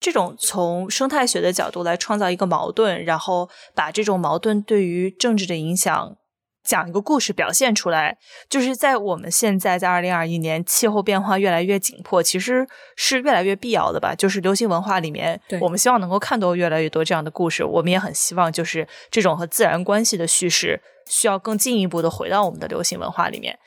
这种从生态学的角度来创造一个矛盾，然后把这种矛盾对于政治的影响讲一个故事表现出来，就是在我们现在在二零二一年气候变化越来越紧迫，其实是越来越必要的吧。就是流行文化里面，我们希望能够看到越来越多这样的故事。我们也很希望，就是这种和自然关系的叙事，需要更进一步的回到我们的流行文化里面。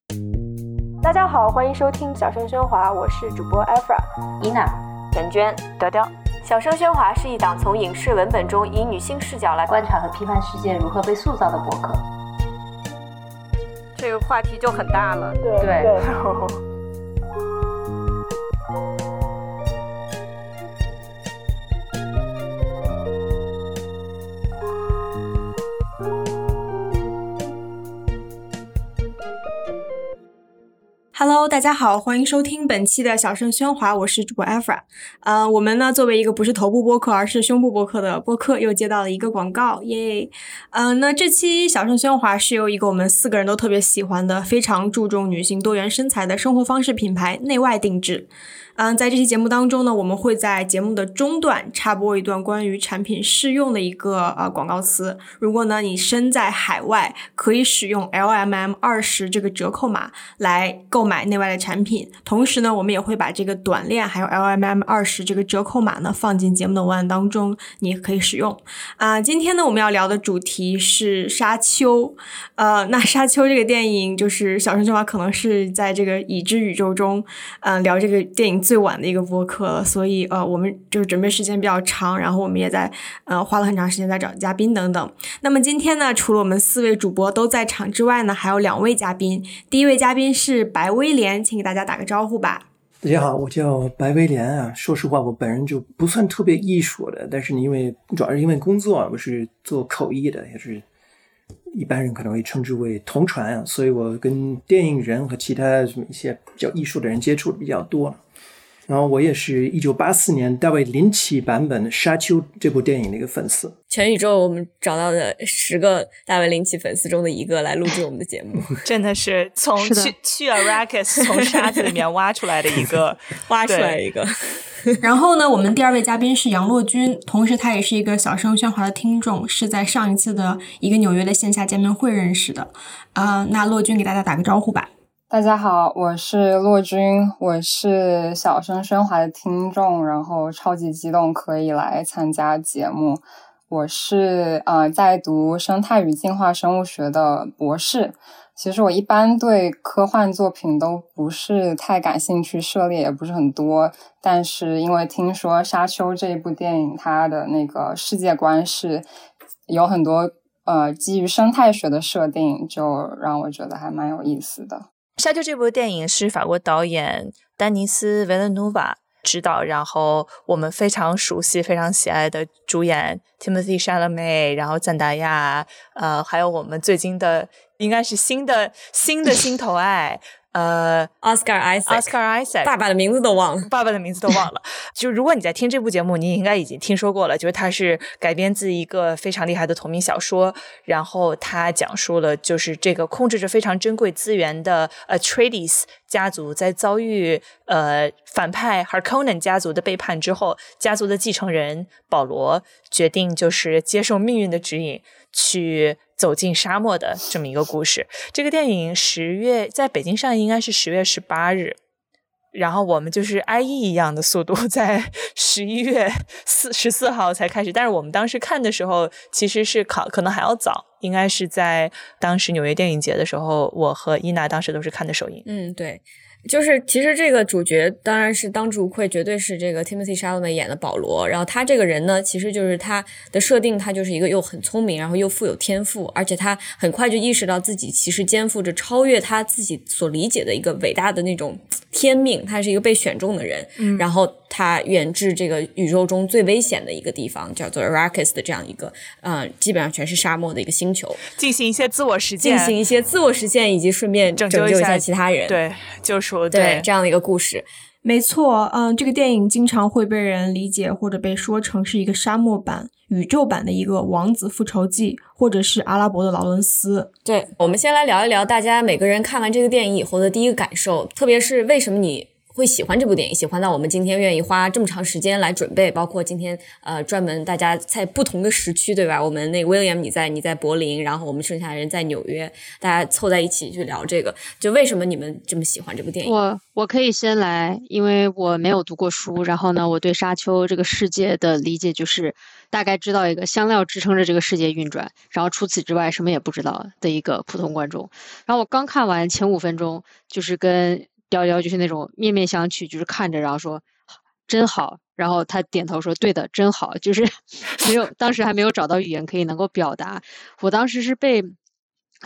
大家好，欢迎收听小声喧哗，我是主播艾弗拉、伊娜、陈娟、调调。小声喧哗是一档从影视文本中以女性视角来观察和批判世界如何被塑造的博客。这个话题就很大了，对。Hello，大家好，欢迎收听本期的小盛喧哗，我是主播 Afra。呃，我们呢作为一个不是头部播客，而是胸部播客的播客，又接到了一个广告，耶！嗯，那这期小盛喧哗是由一个我们四个人都特别喜欢的、非常注重女性多元身材的生活方式品牌内外定制。嗯，在这期节目当中呢，我们会在节目的中段插播一段关于产品试用的一个呃广告词。如果呢你身在海外，可以使用 L M M 二十这个折扣码来购买内外的产品。同时呢，我们也会把这个短链还有 L M M 二十这个折扣码呢放进节目的文案当中，你可以使用。啊，今天呢我们要聊的主题是《沙丘》。呃，那《沙丘》这个电影，就是小声说话可能是在这个已知宇宙中，嗯，聊这个电影。最晚的一个播客了，所以呃，我们就是准备时间比较长，然后我们也在呃花了很长时间在找嘉宾等等。那么今天呢，除了我们四位主播都在场之外呢，还有两位嘉宾。第一位嘉宾是白威廉，请给大家打个招呼吧。大家好，我叫白威廉啊。说实话，我本人就不算特别艺术的，但是，因为主要是因为工作，我是做口译的，也是。一般人可能会称之为同传啊，所以我跟电影人和其他什么一些比较艺术的人接触的比较多。然后我也是一九八四年大卫林奇版本的《沙丘》这部电影的一个粉丝。全宇宙我们找到的十个大卫林奇粉丝中的一个来录制我们的节目，真的是从去去 Arrakis 从沙子里面挖出来的一个，挖出来一个。然后呢，我们第二位嘉宾是杨洛君，同时他也是一个小声喧哗的听众，是在上一次的一个纽约的线下见面会认识的。啊，那洛君给大家打个招呼吧。大家好，我是洛君，我是小声喧哗的听众，然后超级激动可以来参加节目。我是呃在读生态与进化生物学的博士。其实我一般对科幻作品都不是太感兴趣，涉猎也不是很多。但是因为听说《沙丘》这一部电影，它的那个世界观是有很多呃基于生态学的设定，就让我觉得还蛮有意思的。《沙丘》这部电影是法国导演丹尼斯·维勒努瓦执导，然后我们非常熟悉、非常喜爱的主演 Timothy Chalamet，然后赞达亚，呃，还有我们最近的应该是新的新的心头爱。呃，Oscar Isaac，Oscar Isaac，爸爸的名字都忘了，爸爸的名字都忘了。就如果你在听这部节目，你应该已经听说过了。就是它是改编自一个非常厉害的同名小说，然后它讲述了就是这个控制着非常珍贵资源的 Atreides 家族在遭遇呃反派 Harkonnen 家族的背叛之后，家族的继承人保罗决定就是接受命运的指引去。走进沙漠的这么一个故事。这个电影十月在北京上映，应该是十月十八日。然后我们就是 IE 一样的速度，在 十一月四十四号才开始。但是我们当时看的时候，其实是考可能还要早，应该是在当时纽约电影节的时候，我和伊娜当时都是看的首映。嗯，对。就是其实这个主角当然是当之无愧，绝对是这个 Timothy Chalamet 演的保罗。然后他这个人呢，其实就是他的设定，他就是一个又很聪明，然后又富有天赋，而且他很快就意识到自己其实肩负着超越他自己所理解的一个伟大的那种天命。他是一个被选中的人，然后他远至这个宇宙中最危险的一个地方，叫做 Arrakis 的这样一个，呃，基本上全是沙漠的一个星球，进行一些自我实践，进行一些自我实现，以及顺便拯救一下其他人。对，就是。对这样的一个故事，没错，嗯，这个电影经常会被人理解或者被说成是一个沙漠版、宇宙版的一个《王子复仇记》，或者是阿拉伯的劳伦斯。对，我们先来聊一聊大家每个人看完这个电影以后的第一个感受，特别是为什么你会喜欢这部电影，喜欢到我们今天愿意花这么长时间来准备，包括今天呃专门大家在不同的时区，对吧？我们那 William 你在你在柏林，然后我们剩下的人在纽约，大家凑在一起去聊这个，就为什么你们这么喜欢这部电影？我我可以先来，因为我没有读过书，然后呢，我对沙丘这个世界的理解就是大概知道一个香料支撑着这个世界运转，然后除此之外什么也不知道的一个普通观众。然后我刚看完前五分钟，就是跟。雕雕就是那种面面相觑，就是看着，然后说真好，然后他点头说对的，真好，就是 没有当时还没有找到语言可以能够表达。我当时是被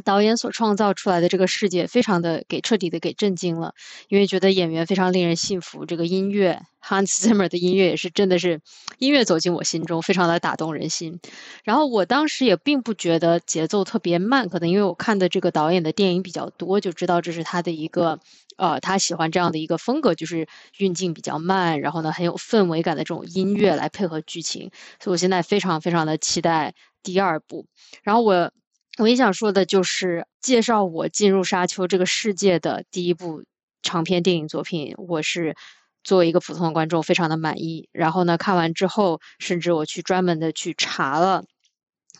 导演所创造出来的这个世界非常的给彻底的给震惊了，因为觉得演员非常令人信服，这个音乐 Hans Zimmer 的音乐也是真的是音乐走进我心中，非常的打动人心。然后我当时也并不觉得节奏特别慢，可能因为我看的这个导演的电影比较多，就知道这是他的一个。呃，他喜欢这样的一个风格，就是运镜比较慢，然后呢很有氛围感的这种音乐来配合剧情，所以我现在非常非常的期待第二部。然后我我也想说的就是介绍我进入沙丘这个世界的第一部长篇电影作品，我是作为一个普通的观众非常的满意。然后呢看完之后，甚至我去专门的去查了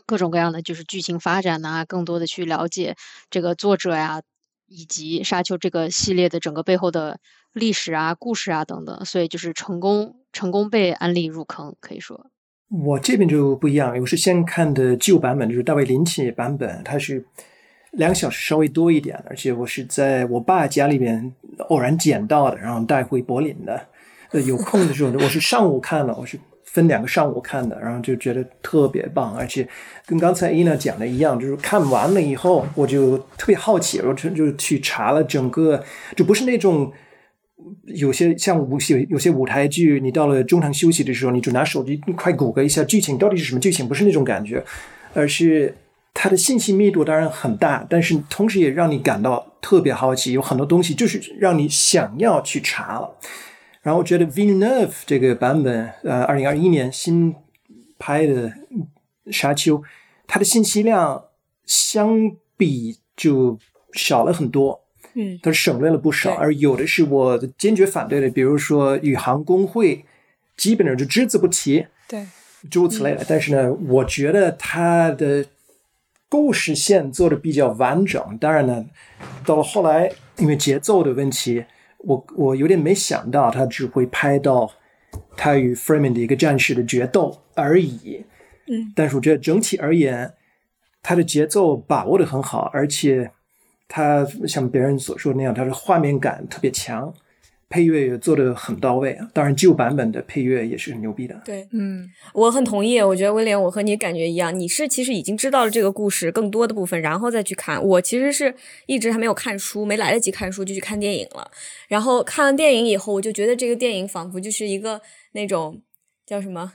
各种各样的就是剧情发展呐，更多的去了解这个作者呀。以及沙丘这个系列的整个背后的历史啊、故事啊等等，所以就是成功成功被安利入坑，可以说。我这边就不一样，我是先看的旧版本，就是大卫林奇版本，它是两个小时稍微多一点，而且我是在我爸家里边偶然捡到的，然后带回柏林的。呃，有空的时候，我是上午看了，我是。分两个上午看的，然后就觉得特别棒，而且跟刚才伊娜讲的一样，就是看完了以后，我就特别好奇，我就就去查了整个，就不是那种有些像舞有有些舞台剧，你到了中场休息的时候，你就拿手机快谷歌一下剧情到底是什么剧情，不是那种感觉，而是它的信息密度当然很大，但是同时也让你感到特别好奇，有很多东西就是让你想要去查了。然后我觉得 Villeneuve 这个版本，呃，二零二一年新拍的《沙丘》，它的信息量相比就少了很多，嗯，它省略了不少。而有的是我坚决反对的，比如说宇航工会，基本上就只字不提，对，诸如此类的。但是呢，我觉得它的故事线做的比较完整。当然呢，到了后来，因为节奏的问题。我我有点没想到，他只会拍到他与 Freeman 的一个战士的决斗而已。嗯，但是我觉得整体而言，他的节奏把握的很好，而且他像别人所说的那样，他的画面感特别强。配乐也做的很到位啊，当然旧版本的配乐也是很牛逼的。对，嗯，我很同意。我觉得威廉，我和你感觉一样，你是其实已经知道了这个故事更多的部分，然后再去看。我其实是一直还没有看书，没来得及看书就去看电影了。然后看完电影以后，我就觉得这个电影仿佛就是一个那种叫什么。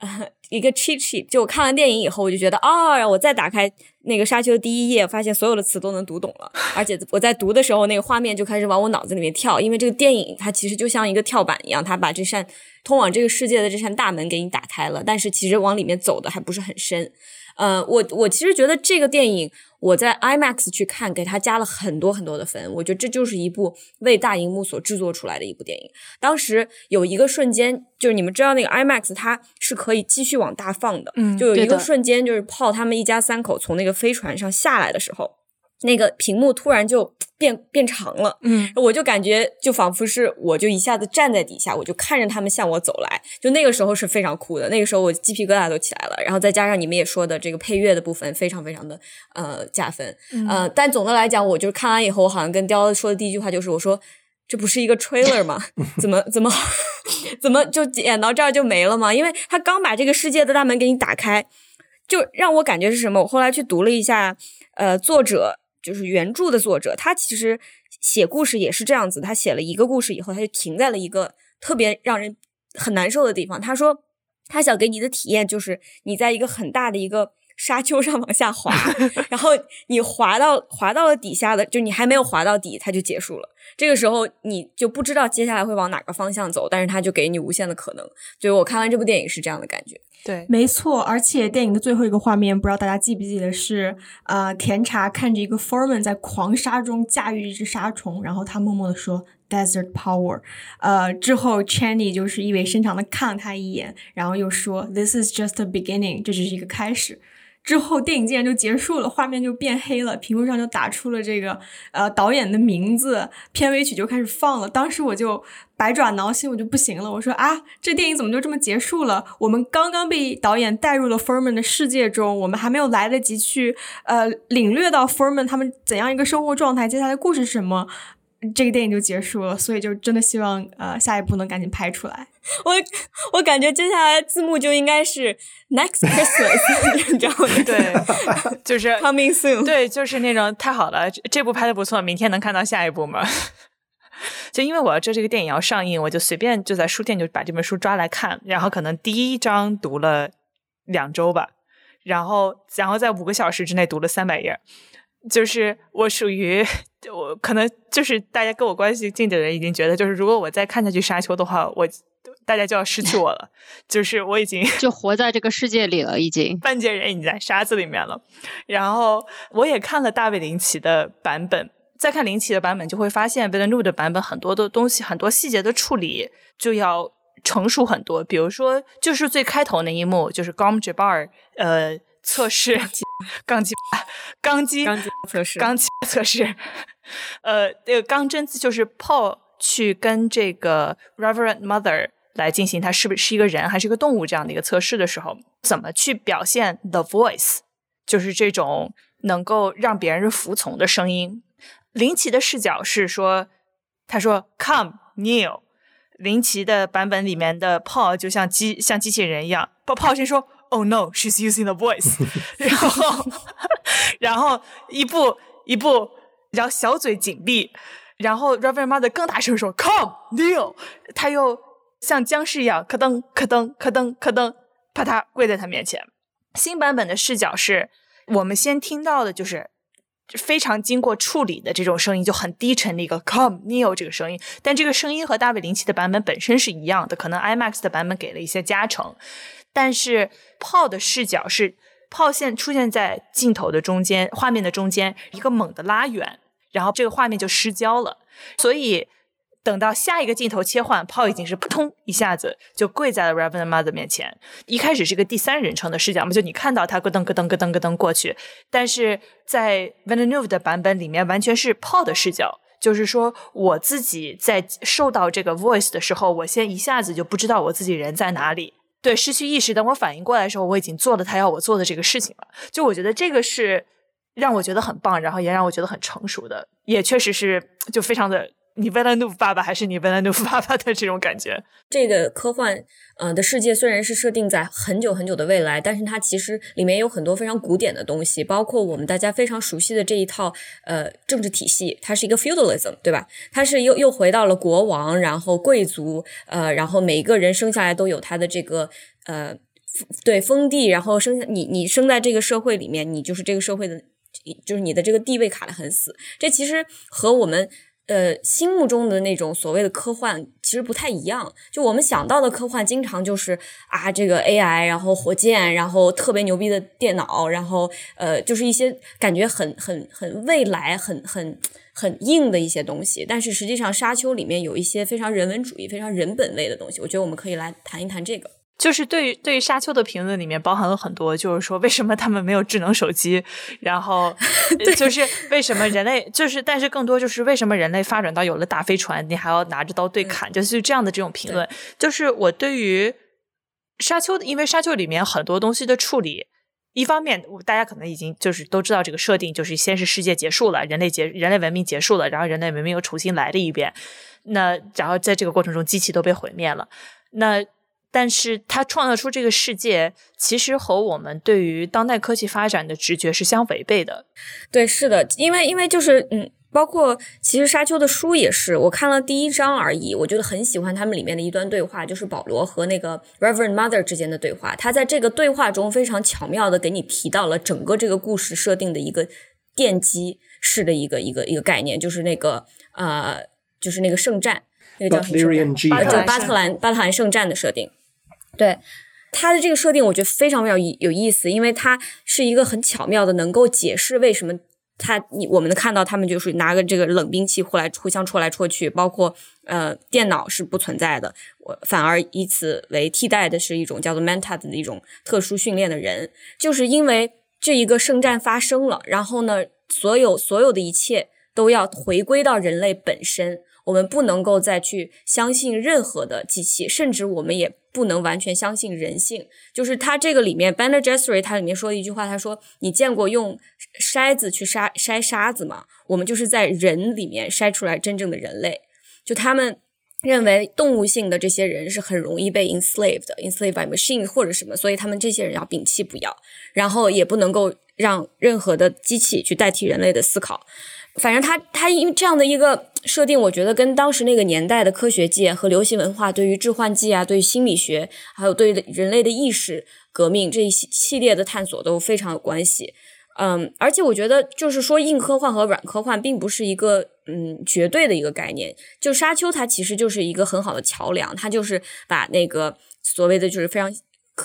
一个 cheat sheet，就我看完电影以后，我就觉得啊，我再打开那个《沙丘》的第一页，发现所有的词都能读懂了。而且我在读的时候，那个画面就开始往我脑子里面跳，因为这个电影它其实就像一个跳板一样，它把这扇通往这个世界的这扇大门给你打开了，但是其实往里面走的还不是很深。呃，我我其实觉得这个电影我在 IMAX 去看，给他加了很多很多的分。我觉得这就是一部为大荧幕所制作出来的一部电影。当时有一个瞬间，就是你们知道那个 IMAX 它是可以继续往大放的，嗯，就有一个瞬间，就是泡他们一家三口从那个飞船上下来的时候。那个屏幕突然就变变长了，嗯，我就感觉就仿佛是我就一下子站在底下，我就看着他们向我走来，就那个时候是非常酷的，那个时候我鸡皮疙瘩都起来了。然后再加上你们也说的这个配乐的部分，非常非常的呃加分，呃，但总的来讲，我就看完以后，我好像跟雕说的第一句话就是我说这不是一个 trailer 吗？怎么怎么 怎么就演到这儿就没了吗？因为他刚把这个世界的大门给你打开，就让我感觉是什么？我后来去读了一下，呃，作者。就是原著的作者，他其实写故事也是这样子。他写了一个故事以后，他就停在了一个特别让人很难受的地方。他说，他想给你的体验就是你在一个很大的一个沙丘上往下滑，然后你滑到滑到了底下的，就你还没有滑到底，它就结束了。这个时候你就不知道接下来会往哪个方向走，但是他就给你无限的可能。所以我看完这部电影是这样的感觉。对，没错，而且电影的最后一个画面，不知道大家记不记得是，呃，甜茶看着一个 Foreman 在狂沙中驾驭一只沙虫，然后他默默的说 desert power。呃，之后 Channy 就是意味深长的看了他一眼，然后又说 This is just a beginning，这只是一个开始。之后电影竟然就结束了，画面就变黑了，屏幕上就打出了这个呃导演的名字，片尾曲就开始放了。当时我就百爪挠心，我就不行了。我说啊，这电影怎么就这么结束了？我们刚刚被导演带入了 Furman 的世界中，我们还没有来得及去呃领略到 Furman 他们怎样一个生活状态，接下来故事是什么。这个电影就结束了，所以就真的希望呃下一部能赶紧拍出来。我我感觉接下来字幕就应该是 Next Christmas，你知道吗？对，就是 Coming soon。对，就是那种太好了，这部拍的不错，明天能看到下一部吗？就因为我要知道这个电影要上映，我就随便就在书店就把这本书抓来看，然后可能第一章读了两周吧，然后然后在五个小时之内读了三百页。就是我属于我可能就是大家跟我关系近的人已经觉得，就是如果我再看下去《沙丘》的话，我大家就要失去我了。就是我已经 就活在这个世界里了，已经半截人已经在沙子里面了。然后我也看了大卫林奇的版本，再看林奇的版本，就会发现 l l n 的版本很多的东西，很多细节的处理就要成熟很多。比如说，就是最开头那一幕，就是 Gom Jabbar 呃。测试钢击钢击钢击测试钢击测试，呃，这个钢针就是 Paul 去跟这个 Reverend Mother 来进行他是不是一个人还是一个动物这样的一个测试的时候，怎么去表现 The Voice，就是这种能够让别人服从的声音。林奇的视角是说，他说 Come Neil，林奇的版本里面的 Paul 就像机像机器人一样，Paul 先说。Oh no, she's using the voice。然后，然后一步一步，然后小嘴紧闭。然后 river Mother 更大声说：“Come, Neil。”他又像僵尸一样，咯噔咯噔咯噔咯噔，啪嗒跪在他面前。新版本的视角是我们先听到的就是非常经过处理的这种声音，就很低沉的一个 “Come, Neil” 这个声音。但这个声音和大卫林奇的版本本身是一样的，可能 IMAX 的版本给了一些加成。但是炮的视角是炮现出现在镜头的中间，画面的中间，一个猛的拉远，然后这个画面就失焦了。所以等到下一个镜头切换，炮已经是扑通一下子就跪在了 Reverend Mother 面前。一开始是个第三人称的视角嘛，就你看到他咯噔咯噔咯噔咯噔过去，但是在 v a n n e v 的版本里面完全是炮的视角，就是说我自己在受到这个 voice 的时候，我先一下子就不知道我自己人在哪里。对，失去意识。等我反应过来的时候，我已经做了他要我做的这个事情了。就我觉得这个是让我觉得很棒，然后也让我觉得很成熟的，也确实是就非常的。你为了努爸爸，还是你为了努爸爸的这种感觉？这个科幻呃的世界虽然是设定在很久很久的未来，但是它其实里面有很多非常古典的东西，包括我们大家非常熟悉的这一套呃政治体系，它是一个 feudalism，对吧？它是又又回到了国王，然后贵族，呃，然后每一个人生下来都有他的这个呃对封地，然后生下你你生在这个社会里面，你就是这个社会的，就是你的这个地位卡得很死。这其实和我们。呃，心目中的那种所谓的科幻其实不太一样。就我们想到的科幻，经常就是啊，这个 AI，然后火箭，然后特别牛逼的电脑，然后呃，就是一些感觉很很很未来、很很很硬的一些东西。但是实际上，《沙丘》里面有一些非常人文主义、非常人本位的东西。我觉得我们可以来谈一谈这个。就是对于对于沙丘的评论里面包含了很多，就是说为什么他们没有智能手机，然后 就是为什么人类就是，但是更多就是为什么人类发展到有了大飞船，你还要拿着刀对砍，就是这样的这种评论。就是我对于沙丘，因为沙丘里面很多东西的处理，一方面大家可能已经就是都知道这个设定，就是先是世界结束了，人类结人类文明结束了，然后人类文明又重新来了一遍，那然后在这个过程中机器都被毁灭了，那。但是他创造出这个世界，其实和我们对于当代科技发展的直觉是相违背的。对，是的，因为因为就是嗯，包括其实沙丘的书也是，我看了第一章而已，我觉得很喜欢他们里面的一段对话，就是保罗和那个 Reverend Mother 之间的对话。他在这个对话中非常巧妙的给你提到了整个这个故事设定的一个奠基式的一个一个一个概念，就是那个呃，就是那个圣战，那个叫什么圣战？巴巴特兰巴特兰圣战的设定。对他的这个设定，我觉得非常非常有意思，因为它是一个很巧妙的，能够解释为什么他你我们能看到他们就是拿个这个冷兵器互来互相戳来戳去，包括呃电脑是不存在的，我反而以此为替代的是一种叫做 Manta 的一种特殊训练的人，就是因为这一个圣战发生了，然后呢，所有所有的一切都要回归到人类本身。我们不能够再去相信任何的机器，甚至我们也不能完全相信人性。就是他这个里面 b a n n e r j e s s e r y 他里面说的一句话，他说：“你见过用筛子去筛筛沙子吗？我们就是在人里面筛出来真正的人类。”就他们认为动物性的这些人是很容易被 enslaved，enslaved by machine 或者什么，所以他们这些人要摒弃不要，然后也不能够让任何的机器去代替人类的思考。反正他他因为这样的一个设定，我觉得跟当时那个年代的科学界和流行文化对于致幻剂啊、对于心理学，还有对人类的意识革命这一系系列的探索都非常有关系。嗯，而且我觉得就是说硬科幻和软科幻并不是一个嗯绝对的一个概念。就沙丘它其实就是一个很好的桥梁，它就是把那个所谓的就是非常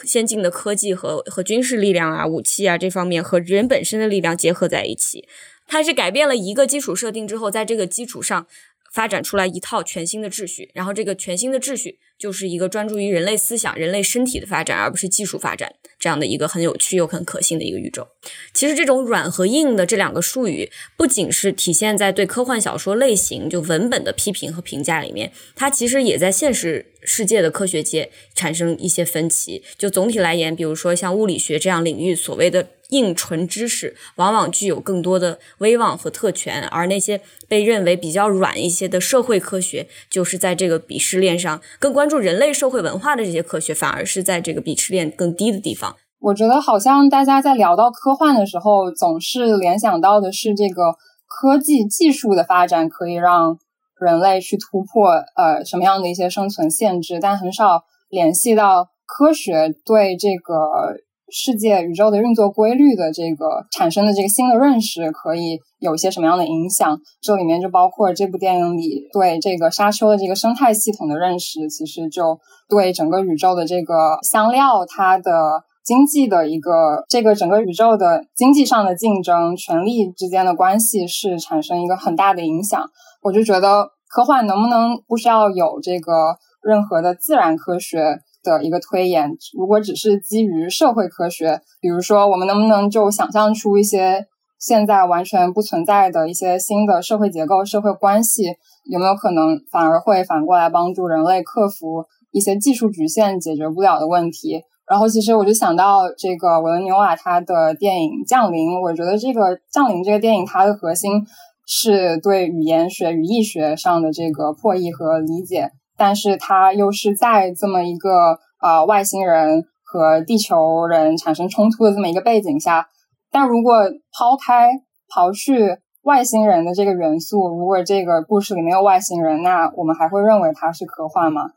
先进的科技和和军事力量啊、武器啊这方面和人本身的力量结合在一起。它是改变了一个基础设定之后，在这个基础上发展出来一套全新的秩序，然后这个全新的秩序就是一个专注于人类思想、人类身体的发展，而不是技术发展这样的一个很有趣又很可信的一个宇宙。其实，这种软和硬的这两个术语，不仅是体现在对科幻小说类型就文本的批评和评价里面，它其实也在现实世界的科学界产生一些分歧。就总体来言，比如说像物理学这样领域所谓的。硬纯知识往往具有更多的威望和特权，而那些被认为比较软一些的社会科学，就是在这个鄙视链上更关注人类社会文化的这些科学，反而是在这个鄙视链更低的地方。我觉得好像大家在聊到科幻的时候，总是联想到的是这个科技技术的发展可以让人类去突破呃什么样的一些生存限制，但很少联系到科学对这个。世界宇宙的运作规律的这个产生的这个新的认识，可以有一些什么样的影响？这里面就包括这部电影里对这个沙丘的这个生态系统的认识，其实就对整个宇宙的这个香料它的经济的一个这个整个宇宙的经济上的竞争、权力之间的关系是产生一个很大的影响。我就觉得科幻能不能不需要有这个任何的自然科学？的一个推演，如果只是基于社会科学，比如说我们能不能就想象出一些现在完全不存在的一些新的社会结构、社会关系，有没有可能反而会反过来帮助人类克服一些技术局限解决不了的问题？然后，其实我就想到这个维伦纽瓦他的电影《降临》，我觉得这个《降临》这个电影它的核心是对语言学、语义学上的这个破译和理解。但是它又是在这么一个呃外星人和地球人产生冲突的这么一个背景下，但如果抛开刨去外星人的这个元素，如果这个故事里没有外星人，那我们还会认为它是科幻吗？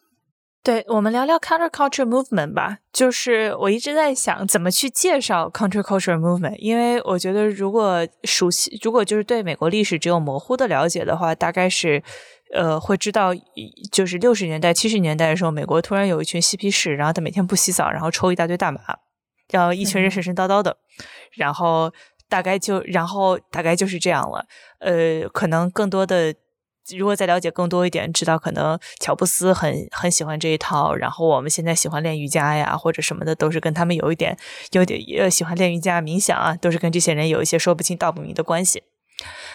对，我们聊聊 counterculture movement 吧。就是我一直在想怎么去介绍 counterculture movement，因为我觉得如果熟悉，如果就是对美国历史只有模糊的了解的话，大概是。呃，会知道，就是六十年代、七十年代的时候，美国突然有一群嬉皮士，然后他每天不洗澡，然后抽一大堆大麻，然后一群人神神叨叨的，然后大概就，然后大概就是这样了。呃，可能更多的，如果再了解更多一点，知道可能乔布斯很很喜欢这一套，然后我们现在喜欢练瑜伽呀，或者什么的，都是跟他们有一点、有点呃喜欢练瑜伽、冥想啊，都是跟这些人有一些说不清道不明的关系。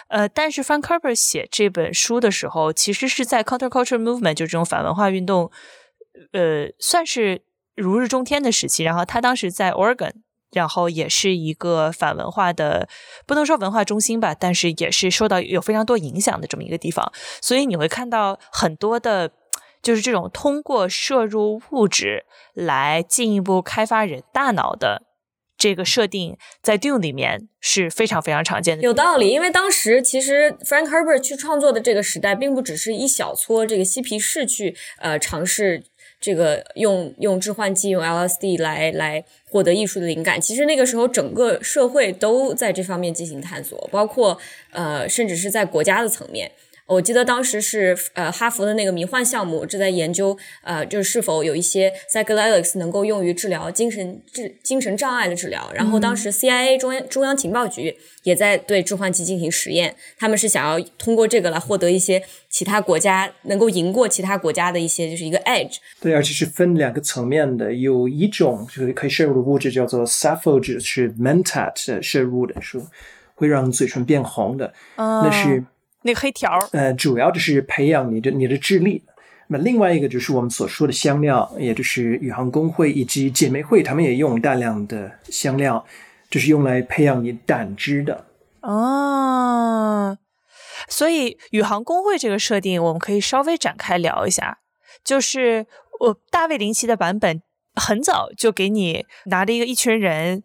呃，但是 Frank Kerber 写这本书的时候，其实是在 counterculture movement 就这种反文化运动，呃，算是如日中天的时期。然后他当时在 Oregon，然后也是一个反文化的，不能说文化中心吧，但是也是受到有非常多影响的这么一个地方。所以你会看到很多的，就是这种通过摄入物质来进一步开发人大脑的。这个设定在 Dune 里面是非常非常常见的，有道理。因为当时其实 Frank Herbert 去创作的这个时代，并不只是一小撮这个嬉皮士去呃尝试这个用用致幻剂、用 LSD 来来获得艺术的灵感。其实那个时候，整个社会都在这方面进行探索，包括呃，甚至是在国家的层面。我记得当时是呃哈佛的那个迷幻项目正在研究呃就是是否有一些 psychedelics 能够用于治疗精神治精神障碍的治疗。然后当时 CIA 中央中央情报局也在对致幻剂进行实验，他们是想要通过这个来获得一些其他国家能够赢过其他国家的一些就是一个 edge。对，而且是分两个层面的，有一种就是可以摄入的物质叫做 sappho，是 mentat 摄入的，是会让嘴唇变红的，那是。那个黑条呃，主要就是培养你的你的智力。那另外一个就是我们所说的香料，也就是宇航工会以及姐妹会，他们也用大量的香料，就是用来培养你胆汁的。哦，所以宇航工会这个设定，我们可以稍微展开聊一下。就是我大卫林奇的版本，很早就给你拿着一个一群人。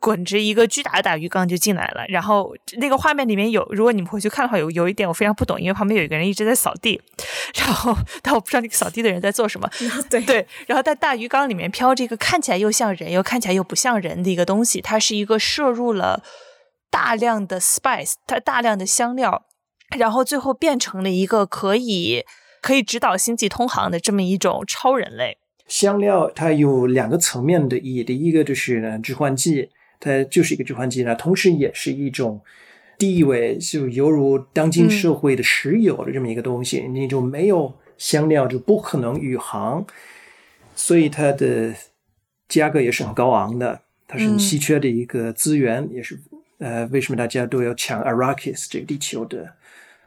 滚着一个巨大的大鱼缸就进来了，然后那个画面里面有，如果你们回去看的话，有有一点我非常不懂，因为旁边有一个人一直在扫地，然后但我不知道那个扫地的人在做什么。对对，然后在大鱼缸里面飘着一个看起来又像人又看起来又不像人的一个东西，它是一个摄入了大量的 spice，它大量的香料，然后最后变成了一个可以可以指导星际通航的这么一种超人类。香料它有两个层面的意义，第一个就是呢致幻剂。它就是一个置换剂呢，同时也是一种地位，就犹如当今社会的石油的这么一个东西。你就没有香料，就不可能宇航，所以它的价格也是很高昂的。它是很稀缺的一个资源，也是呃，为什么大家都要抢 Arrakis 这个地球的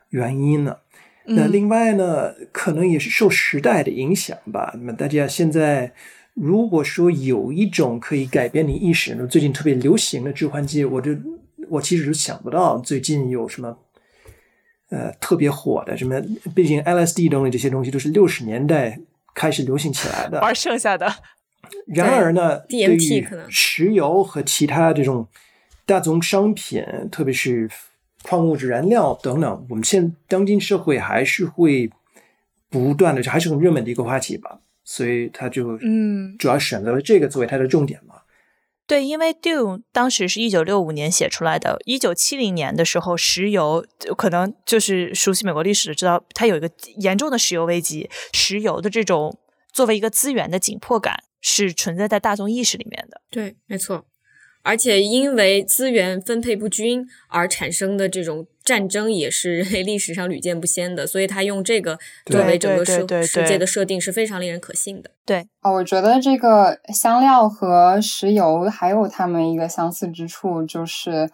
原因呢？那另外呢，可能也是受时代的影响吧。那么大家现在。如果说有一种可以改变你意识，最近特别流行的致幻剂，我就我其实就想不到最近有什么呃特别火的什么。毕竟 LSD 等等这些东西都是六十年代开始流行起来的，玩剩下的。然而呢，对于石油和其他这种大宗商品，特别是矿物质燃料等等，我们现当今社会还是会不断的，还是很热门的一个话题吧。所以他就嗯，主要选择了这个作为他的重点嘛。对，因为 Dune 当时是一九六五年写出来的，一九七零年的时候，石油可能就是熟悉美国历史的知道，它有一个严重的石油危机，石油的这种作为一个资源的紧迫感是存在在大众意识里面的。对，没错。而且因为资源分配不均而产生的这种战争也是人类 历史上屡见不鲜的，所以他用这个作为整个世世界的设定是非常令人可信的。对啊，我觉得这个香料和石油还有它们一个相似之处，就是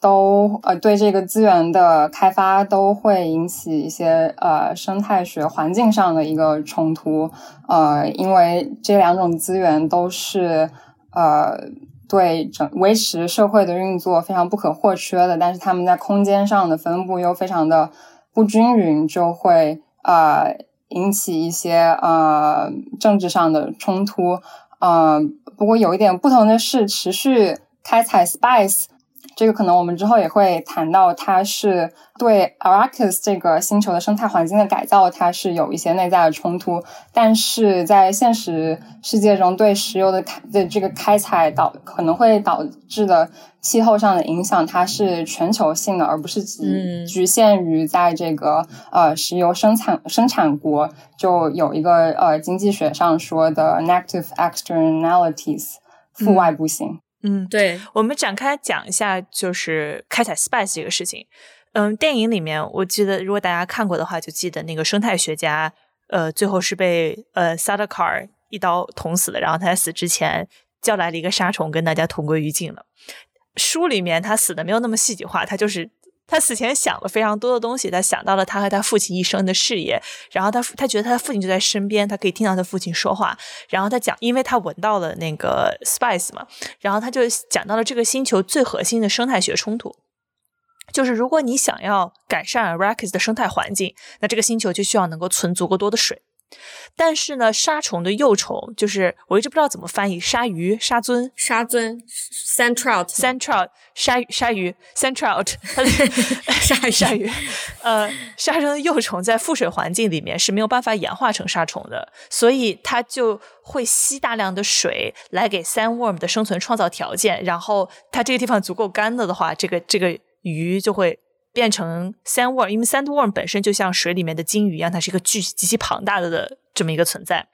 都呃对这个资源的开发都会引起一些呃生态学环境上的一个冲突，呃，因为这两种资源都是呃。对整维持社会的运作非常不可或缺的，但是他们在空间上的分布又非常的不均匀，就会呃引起一些呃政治上的冲突。呃，不过有一点不同的是，持续开采 spice。这个可能我们之后也会谈到，它是对 Arrakis 这个星球的生态环境的改造，它是有一些内在的冲突。但是在现实世界中，对石油的开的这个开采导可能会导致的气候上的影响，它是全球性的，而不是局局限于在这个呃石油生产生产国。就有一个呃经济学上说的 negative externalities 负外部性。嗯，对，我们展开讲一下，就是开采 spice 这个事情。嗯，电影里面我记得，如果大家看过的话，就记得那个生态学家，呃，最后是被呃萨德卡尔一刀捅死的。然后他在死之前叫来了一个杀虫，跟大家同归于尽了。书里面他死的没有那么戏剧化，他就是。他死前想了非常多的东西，他想到了他和他父亲一生的事业，然后他他觉得他父亲就在身边，他可以听到他父亲说话，然后他讲，因为他闻到了那个 spice 嘛，然后他就讲到了这个星球最核心的生态学冲突，就是如果你想要改善 Arrakis 的生态环境，那这个星球就需要能够存足够多的水。但是呢，沙虫的幼虫就是我一直不知道怎么翻译，鲨鱼、沙尊、沙尊、sand trout、sand trout、鲨鱼、鲨鱼、sand trout、鲨鱼、鲨鱼。呃，沙虫的幼虫在腹水环境里面是没有办法演化成沙虫的，所以它就会吸大量的水来给 sandworm 的生存创造条件。然后它这个地方足够干了的话，这个这个鱼就会变成 sandworm，因为 sandworm 本身就像水里面的鲸鱼一样，它是一个巨极其庞大的的这么一个存在。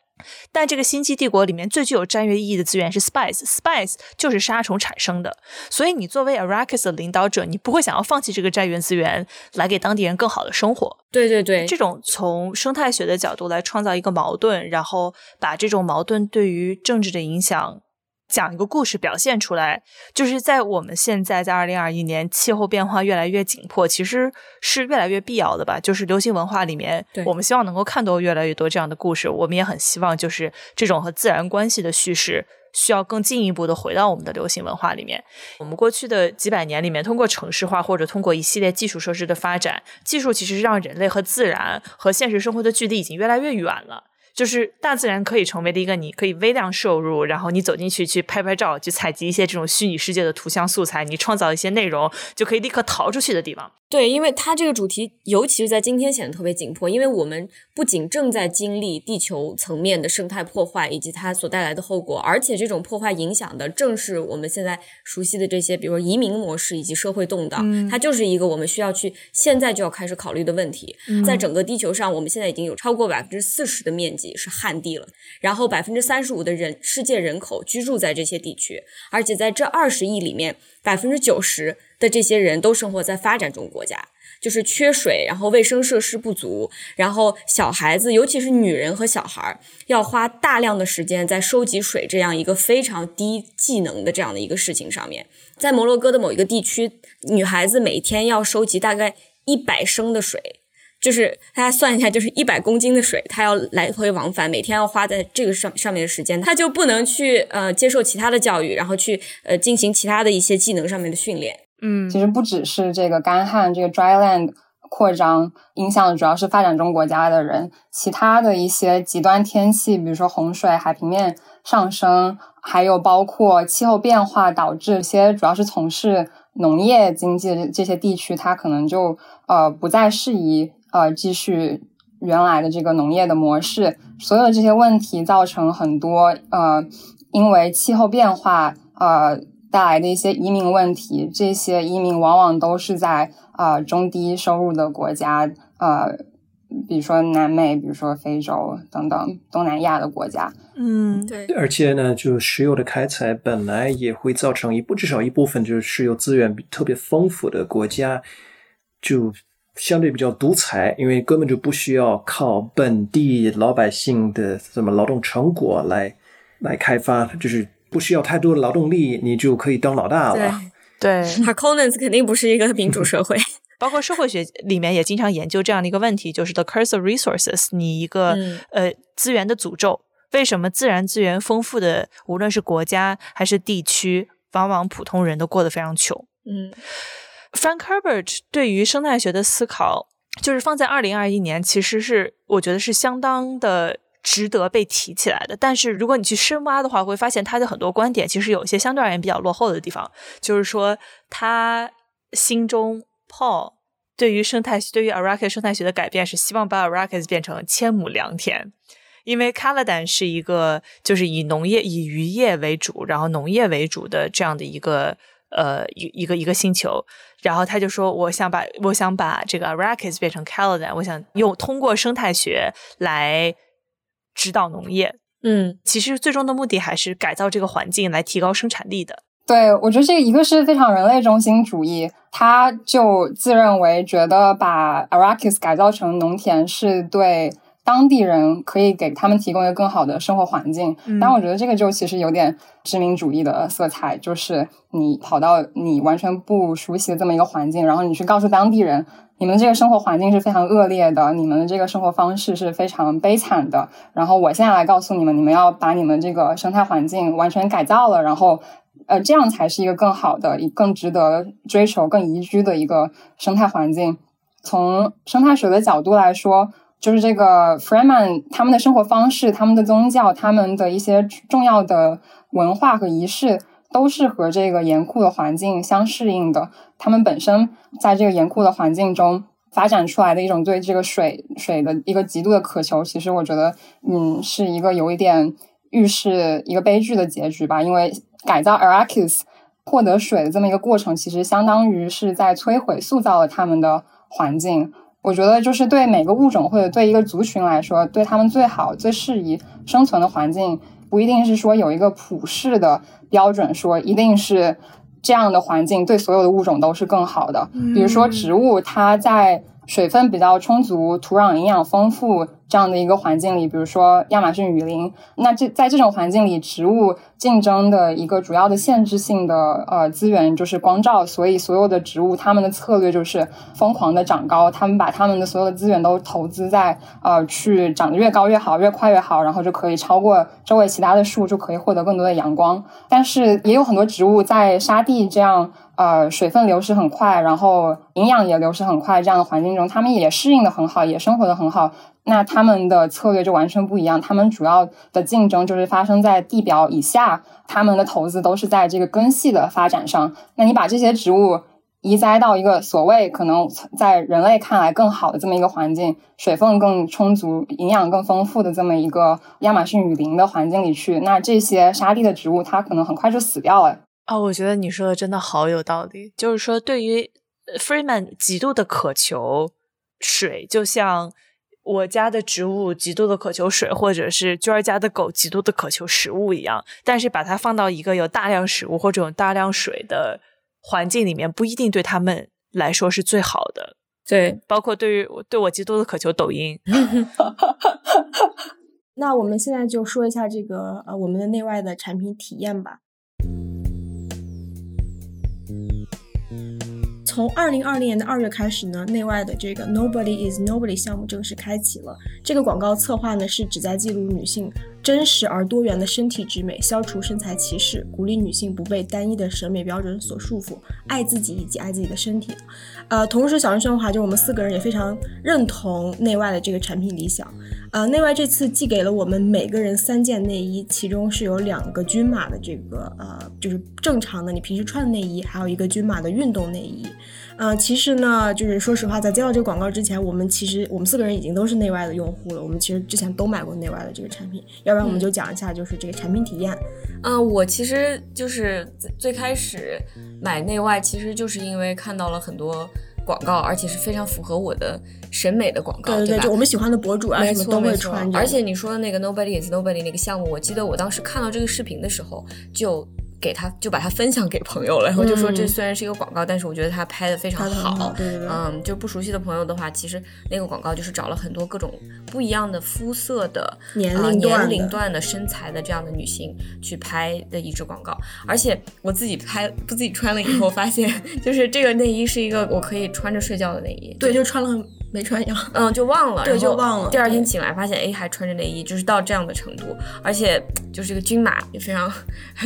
但这个星际帝国里面最具有战略意义的资源是 spice，spice 就是沙虫产生的。所以你作为 Arrakis 的领导者，你不会想要放弃这个战略资源来给当地人更好的生活。对对对，这种从生态学的角度来创造一个矛盾，然后把这种矛盾对于政治的影响。讲一个故事表现出来，就是在我们现在在二零二一年，气候变化越来越紧迫，其实是越来越必要的吧。就是流行文化里面，我们希望能够看到越来越多这样的故事。我们也很希望，就是这种和自然关系的叙事，需要更进一步的回到我们的流行文化里面。我们过去的几百年里面，通过城市化或者通过一系列基础设施的发展，技术其实让人类和自然和现实生活的距离已经越来越远了。就是大自然可以成为的一个你可以微量摄入，然后你走进去去拍拍照，去采集一些这种虚拟世界的图像素材，你创造一些内容，就可以立刻逃出去的地方。对，因为它这个主题，尤其是在今天显得特别紧迫，因为我们不仅正在经历地球层面的生态破坏以及它所带来的后果，而且这种破坏影响的正是我们现在熟悉的这些，比如说移民模式以及社会动荡，它就是一个我们需要去现在就要开始考虑的问题。在整个地球上，我们现在已经有超过百分之四十的面积是旱地了，然后百分之三十五的人世界人口居住在这些地区，而且在这二十亿里面，百分之九十。的这些人都生活在发展中国家，就是缺水，然后卫生设施不足，然后小孩子，尤其是女人和小孩，要花大量的时间在收集水这样一个非常低技能的这样的一个事情上面。在摩洛哥的某一个地区，女孩子每天要收集大概一百升的水，就是大家算一下，就是一百公斤的水，它要来回往返，每天要花在这个上上面的时间，他就不能去呃接受其他的教育，然后去呃进行其他的一些技能上面的训练。嗯，其实不只是这个干旱，这个 dry land 扩张影响的主要是发展中国家的人，其他的一些极端天气，比如说洪水、海平面上升，还有包括气候变化导致一些主要是从事农业经济的这些地区，它可能就呃不再适宜呃继续原来的这个农业的模式。所有的这些问题造成很多呃，因为气候变化呃。带来的一些移民问题，这些移民往往都是在啊中低收入的国家，呃，比如说南美，比如说非洲等等东南亚的国家。嗯，对。而且呢，就石油的开采本来也会造成一部至少一部分就是石油资源特别丰富的国家，就相对比较独裁，因为根本就不需要靠本地老百姓的什么劳动成果来来开发，就是。不需要太多的劳动力，你就可以当老大了。对 h a r c o n e s 肯定不是一个民主社会。包括社会学里面也经常研究这样的一个问题，就是 the curse of resources，你一个呃资源的诅咒。为什么自然资源丰富的，无论是国家还是地区，往往普通人都过得非常穷？嗯，Frank Herbert 对于生态学的思考，就是放在二零二一年，其实是我觉得是相当的。值得被提起来的，但是如果你去深挖的话，会发现他的很多观点其实有一些相对而言比较落后的地方。就是说，他心中 Paul 对于生态对于 Arakis 生态学的改变是希望把 Arrakis 变成千亩良田，因为 Caladan 是一个就是以农业以渔业为主，然后农业为主的这样的一个呃一一个一个星球。然后他就说，我想把我想把这个 Arrakis 变成 Caladan，我想用通过生态学来。指导农业，嗯，其实最终的目的还是改造这个环境，来提高生产力的。对，我觉得这个一个是非常人类中心主义，他就自认为觉得把 Arrakis 改造成农田是对当地人可以给他们提供一个更好的生活环境。但我觉得这个就其实有点殖民主义的色彩，就是你跑到你完全不熟悉的这么一个环境，然后你去告诉当地人。你们这个生活环境是非常恶劣的，你们的这个生活方式是非常悲惨的。然后我现在来告诉你们，你们要把你们这个生态环境完全改造了，然后，呃，这样才是一个更好的、更值得追求、更宜居的一个生态环境。从生态学的角度来说，就是这个 Freeman 他们的生活方式、他们的宗教、他们的一些重要的文化和仪式。都是和这个严酷的环境相适应的。他们本身在这个严酷的环境中发展出来的一种对这个水水的一个极度的渴求，其实我觉得，嗯，是一个有一点预示一个悲剧的结局吧。因为改造 Arakis 获得水的这么一个过程，其实相当于是在摧毁、塑造了他们的环境。我觉得，就是对每个物种或者对一个族群来说，对他们最好、最适宜生存的环境，不一定是说有一个普世的标准，说一定是这样的环境对所有的物种都是更好的。比如说，植物它在水分比较充足、土壤营养丰富。这样的一个环境里，比如说亚马逊雨林，那这在这种环境里，植物竞争的一个主要的限制性的呃资源就是光照，所以所有的植物它们的策略就是疯狂的长高，他们把他们的所有的资源都投资在呃去长得越高越好，越快越好，然后就可以超过周围其他的树，就可以获得更多的阳光。但是也有很多植物在沙地这样呃水分流失很快，然后营养也流失很快这样的环境中，它们也适应的很好，也生活的很好。那他们的策略就完全不一样，他们主要的竞争就是发生在地表以下，他们的投资都是在这个根系的发展上。那你把这些植物移栽到一个所谓可能在人类看来更好的这么一个环境，水分更充足、营养更丰富的这么一个亚马逊雨林的环境里去，那这些沙地的植物它可能很快就死掉了。哦，我觉得你说的真的好有道理，就是说对于 Freeman 极度的渴求水，就像。我家的植物极度的渴求水，或者是娟儿家的狗极度的渴求食物一样，但是把它放到一个有大量食物或者有大量水的环境里面，不一定对他们来说是最好的。对，包括对于对我极度的渴求抖音。那我们现在就说一下这个呃我们的内外的产品体验吧。从二零二零年的二月开始呢，内外的这个 Nobody is Nobody 项目正式开启了。这个广告策划呢是旨在记录女性真实而多元的身体之美，消除身材歧视，鼓励女性不被单一的审美标准所束缚，爱自己以及爱自己的身体。呃，同时小人生华就我们四个人也非常认同内外的这个产品理想。呃，内外这次寄给了我们每个人三件内衣，其中是有两个均码的这个呃，就是正常的你平时穿的内衣，还有一个均码的运动内衣。嗯，其实呢，就是说实话，在接到这个广告之前，我们其实我们四个人已经都是内外的用户了。我们其实之前都买过内外的这个产品，要不然我们就讲一下就是这个产品体验。嗯，我其实就是最开始买内外，其实就是因为看到了很多广告，而且是非常符合我的审美的广告，对对，就我们喜欢的博主啊什么都会穿。而且你说的那个 Nobody is Nobody 那个项目，我记得我当时看到这个视频的时候就。给他就把它分享给朋友了，然后就说这虽然是一个广告，但是我觉得他拍的非常好。对对对。嗯，就不熟悉的朋友的话，其实那个广告就是找了很多各种不一样的肤色的年龄年龄段的身材的这样的女性去拍的一支广告。而且我自己拍不自己穿了以后，发现就是这个内衣是一个我可以穿着睡觉的内衣。对，就穿了。没穿上，嗯，就忘了，对，就忘了。第二天醒来发现，哎，还穿着内衣，就是到这样的程度，而且就是这个均码也非常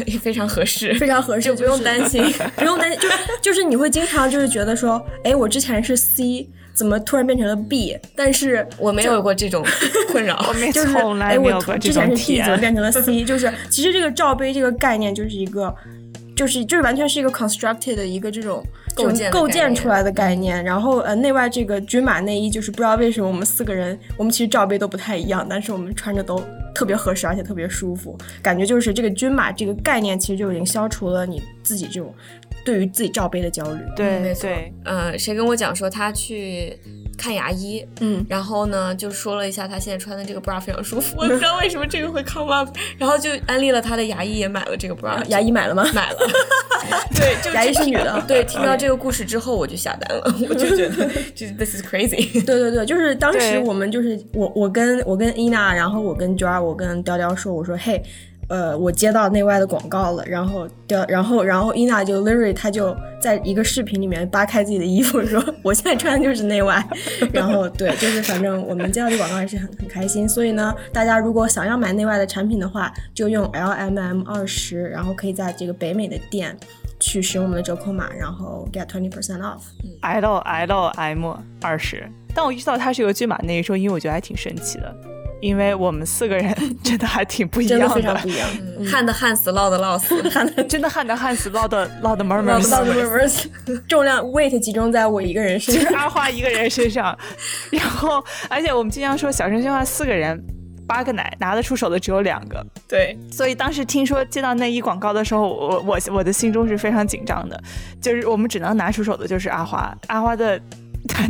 也 非常合适，非常合适，就不用担心，不用担心，就就是你会经常就是觉得说，哎，我之前是 C，怎么突然变成了 B？但是我没有过这种困扰，我就是哎，我之前是 B，怎么变成了 C？就是其实这个罩杯这个概念就是一个。就是就是完全是一个 constructed 的一个这种构建构建出来的概念，然后呃内外这个均码内衣就是不知道为什么我们四个人我们其实罩杯都不太一样，但是我们穿着都特别合适，而且特别舒服，感觉就是这个均码这个概念其实就已经消除了你自己这种对于自己罩杯的焦虑。对，没错。嗯，谁跟我讲说他去。看牙医，嗯，然后呢，就说了一下他现在穿的这个 bra 非常舒服，我不知道为什么这个会 come up，然后就安利了他的牙医也买了这个 bra，牙医买了吗？买了，对，牙医是女的，对，听到这个故事之后我就下单了，我就觉得就是 this is crazy，对对对，就是当时我们就是我我跟我跟伊娜，然后我跟 Jo，我跟雕雕说，我说嘿。呃，我接到内外的广告了，然后的，然后，然后伊娜就 Larry，他就在一个视频里面扒开自己的衣服说：“我现在穿的就是内外。”然后对，就是反正我们接到这广告还是很很开心。所以呢，大家如果想要买内外的产品的话，就用 LMM 二十，然后可以在这个北美的店去使用我们的折扣码，然后 get twenty percent off。L L M 二十。但我意识到它是一个均码内衣时候，因为我觉得还挺神奇的。因为我们四个人 真的还挺不一样的，非常不一样。旱的旱死，涝的涝死，旱 的真的旱的旱死，涝的涝的闷闷死，涝的闷闷死。重量 weight 集中在我一个人身上，就是阿花一个人身上。然后，而且我们经常说小声喧哗四个人，八个奶，拿得出手的只有两个。对，所以当时听说接到内衣广告的时候，我我我的心中是非常紧张的。就是我们只能拿出手的就是阿花，阿花的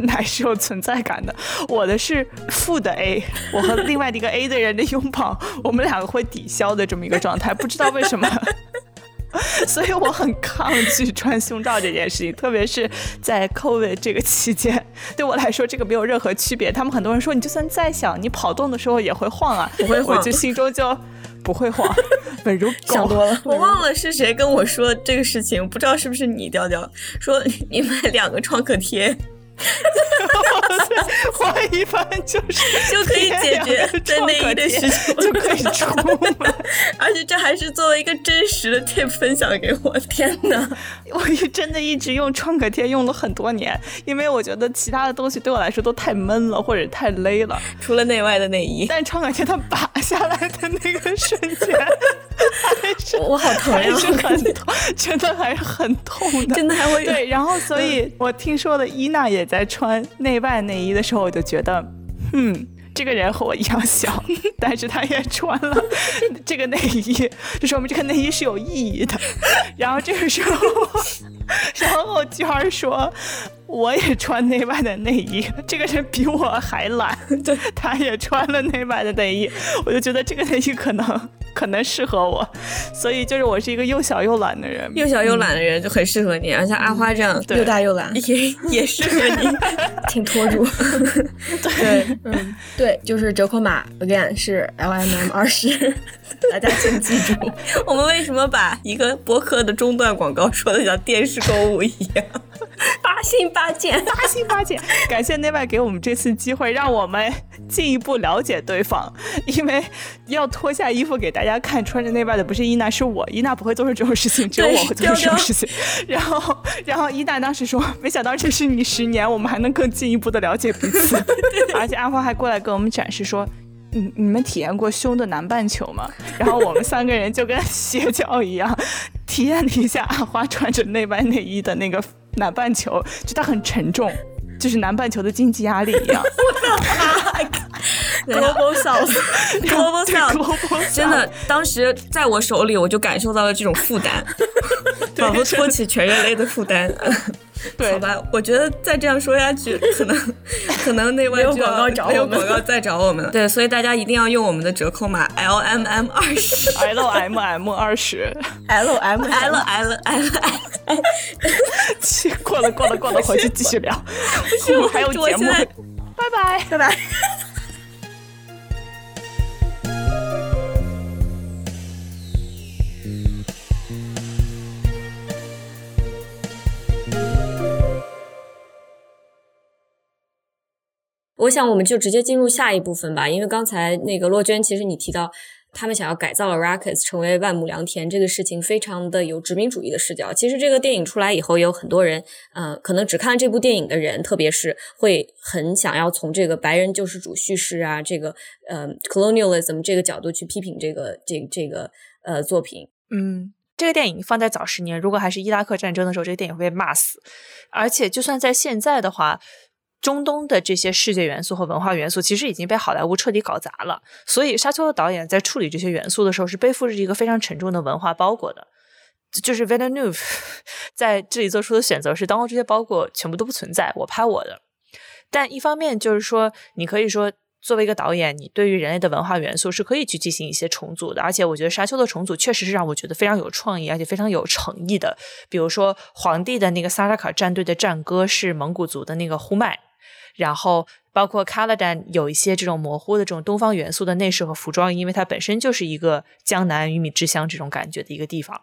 奶是有存在感的，我的是负的 A，我和另外的一个 A 的人的拥抱，我们两个会抵消的这么一个状态，不知道为什么。所以我很抗拒穿胸罩这件事情，特别是在 COVID 这个期间，对我来说这个没有任何区别。他们很多人说，你就算再小，你跑动的时候也会晃啊，不会晃，我就心中就不会晃，稳如狗。想多了，我忘了是谁跟我说这个事情，不知道是不是你调调说你买两个创可贴。换一般就是 就可以解决在内衣的需求，就可以出门，而且这还是作为一个真实的 tip 分享给我。天哪，我真的一直用创可贴用了很多年，因为我觉得其他的东西对我来说都太闷了或者太勒了，除了内外的内衣。但创可贴它拔下来的那个瞬间，我好疼呀，很痛，真的还是很痛的，真的还会对。然后，所以我听说了伊娜也。在穿内外内衣的时候，我就觉得，嗯，这个人和我一样小，但是他也穿了 这个内衣，就说明这个内衣是有意义的。然后这个时候，然后娟儿说，我也穿内外的内衣，这个人比我还懒，对，他也穿了内外的内衣，我就觉得这个内衣可能。可能适合我，所以就是我是一个又小又懒的人，又小又懒的人就很适合你，而像阿花这样又大又懒。也也适合你，挺拖住。对，嗯，对，就是折扣码 again 是 L M M 二十，大家请记住。我们为什么把一个博客的中段广告说的像电视购物一样？八心八箭，八心八箭。感谢内外给我们这次机会，让我们进一步了解对方。因为要脱下衣服给大家看，穿着内外的不是伊娜，是我。伊娜不会做出这种事情，只有我会做出这种事情。然后，然后伊娜当时说：“没想到这是你十年，我们还能更进一步的了解彼此。”而且阿花还过来跟我们展示说：“你你们体验过胸的南半球吗？”然后我们三个人就跟邪教一样，体验了一下阿花穿着内外内衣的那个。南半球就它很沉重，就是南半球的经济压力一样。我的妈！Global South，Global South，真的，当时在我手里，我就感受到了这种负担，仿佛托起全人类的负担。对，好吧，我觉得再这样说下去，可能可能那外有广告找我们，有广告再找我们。对，所以大家一定要用我们的折扣码 L M M 二十，L M M 二十，L M L L L 过了过了过了，回去继续聊。不是，还有节目，拜拜。拜拜。我想，我们就直接进入下一部分吧。因为刚才那个洛娟，其实你提到他们想要改造 Rackets 成为万亩良田这个事情，非常的有殖民主义的视角。其实这个电影出来以后，也有很多人，呃，可能只看这部电影的人，特别是会很想要从这个白人救世主叙事啊，这个呃 colonialism 这个角度去批评这个这这个呃作品。嗯，这个电影放在早十年，如果还是伊拉克战争的时候，这个电影会被骂死。而且，就算在现在的话。中东的这些世界元素和文化元素，其实已经被好莱坞彻底搞砸了。所以，沙丘的导演在处理这些元素的时候，是背负着一个非常沉重的文化包裹的。就是 Villeneuve 在这里做出的选择是，当这些包裹全部都不存在，我拍我的。但一方面就是说，你可以说，作为一个导演，你对于人类的文化元素是可以去进行一些重组的。而且，我觉得沙丘的重组确实是让我觉得非常有创意，而且非常有诚意的。比如说，皇帝的那个萨拉卡战队的战歌是蒙古族的那个呼麦。然后包括 Caladan 有一些这种模糊的这种东方元素的内饰和服装，因为它本身就是一个江南鱼米之乡这种感觉的一个地方。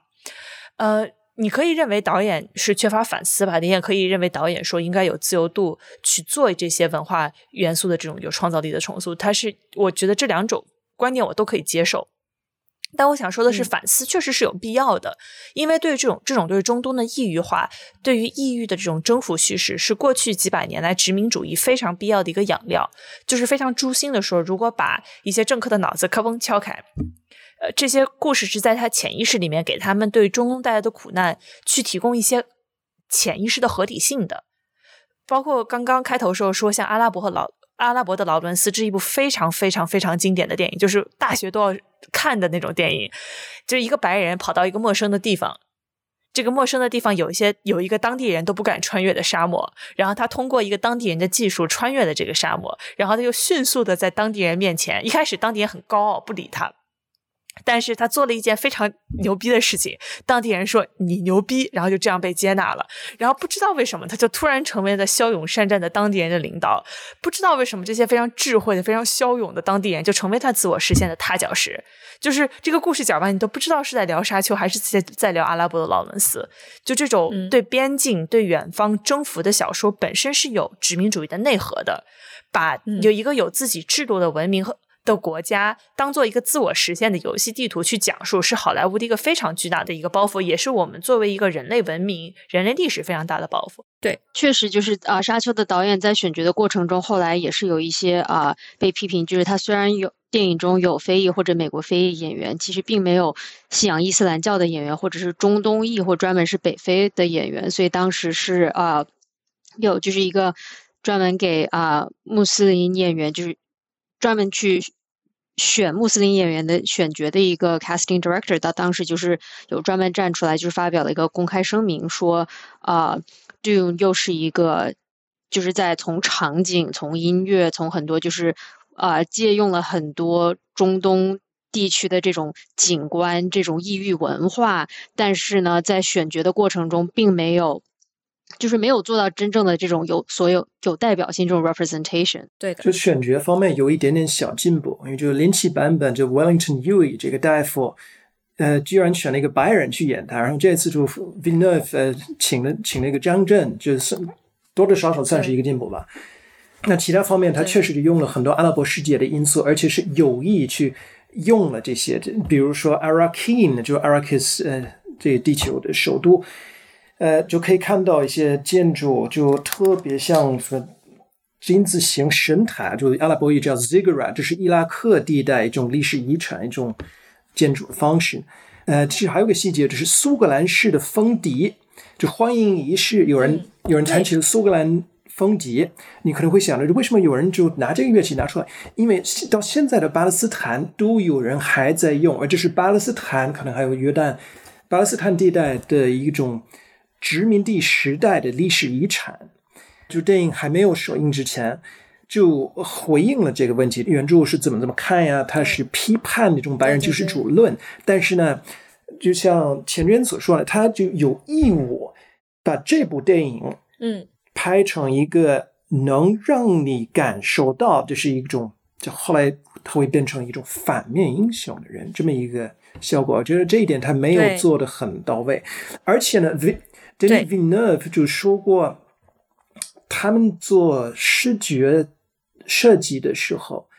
呃，你可以认为导演是缺乏反思吧，你也可以认为导演说应该有自由度去做这些文化元素的这种有创造力的重塑。它是，我觉得这两种观点我都可以接受。但我想说的是，反思确实是有必要的，因为对于这种这种对中东的异域化，对于异域的这种征服叙事，是过去几百年来殖民主义非常必要的一个养料。就是非常诛心的说，如果把一些政客的脑子咔嘣敲开，呃，这些故事是在他潜意识里面给他们对中东带来的苦难去提供一些潜意识的合理性的，包括刚刚开头时候说，像阿拉伯和老。阿拉伯的劳伦斯》是一部非常非常非常经典的电影，就是大学都要看的那种电影。就是一个白人跑到一个陌生的地方，这个陌生的地方有一些有一个当地人都不敢穿越的沙漠，然后他通过一个当地人的技术穿越了这个沙漠，然后他就迅速的在当地人面前，一开始当地人很高傲不理他。但是他做了一件非常牛逼的事情，当地人说你牛逼，然后就这样被接纳了。然后不知道为什么，他就突然成为了骁勇善战的当地人的领导。不知道为什么，这些非常智慧的、非常骁勇的当地人就成为他自我实现的踏脚石。就是这个故事讲完，你都不知道是在聊沙丘，还是在在聊阿拉伯的劳伦斯。就这种对边境、对远方征服的小说，本身是有殖民主义的内核的，把有一个有自己制度的文明和。的国家当做一个自我实现的游戏地图去讲述，是好莱坞的一个非常巨大的一个包袱，也是我们作为一个人类文明、人类历史非常大的包袱。对，确实就是啊，沙丘的导演在选角的过程中，后来也是有一些啊被批评，就是他虽然有电影中有非裔或者美国非裔演员，其实并没有信仰伊斯兰教的演员，或者是中东裔或专门是北非的演员，所以当时是啊有就是一个专门给啊穆斯林演员就是。专门去选穆斯林演员的选角的一个 casting director，他当时就是有专门站出来，就是发表了一个公开声明，说啊，Dune 又是一个就是在从场景、从音乐、从很多就是啊借用了很多中东地区的这种景观、这种异域文化，但是呢，在选角的过程中并没有。就是没有做到真正的这种有所有有代表性这种 representation。对的，就选角方面有一点点小进步，因为就零七版本就 Wellington Yui 这个大夫，呃，居然选了一个白人去演他，然后这次就 Villeneuve 呃请了请了一个张震，就是多多少少算是一个进步吧。那其他方面，他确实是用了很多阿拉伯世界的因素，而且是有意去用了这些，比如说 Arakin，就是 Arrakis 呃这个地球的首都。呃，就可以看到一些建筑，就特别像什么金字形神塔，就阿拉伯语叫 ziggurat，这是伊拉克地带一种历史遗产，一种建筑方式。呃，其实还有个细节，就是苏格兰式的风笛，就欢迎仪式，有人有人弹起了苏格兰风笛，你可能会想着，为什么有人就拿这个乐器拿出来？因为到现在的巴勒斯坦都有人还在用，而这是巴勒斯坦，可能还有约旦，巴勒斯坦地带的一种。殖民地时代的历史遗产，就电影还没有首映之前，就回应了这个问题。原著是怎么怎么看呀？他是批判这种白人救世主论，但是呢，就像钱娟所说的，他就有义务把这部电影，嗯，拍成一个能让你感受到这是一种，就后来他会变成一种反面英雄的人这么一个效果。我觉得这一点他没有做的很到位，而且呢。Denis Villeneuve 就说过，他们做视觉设计的时候，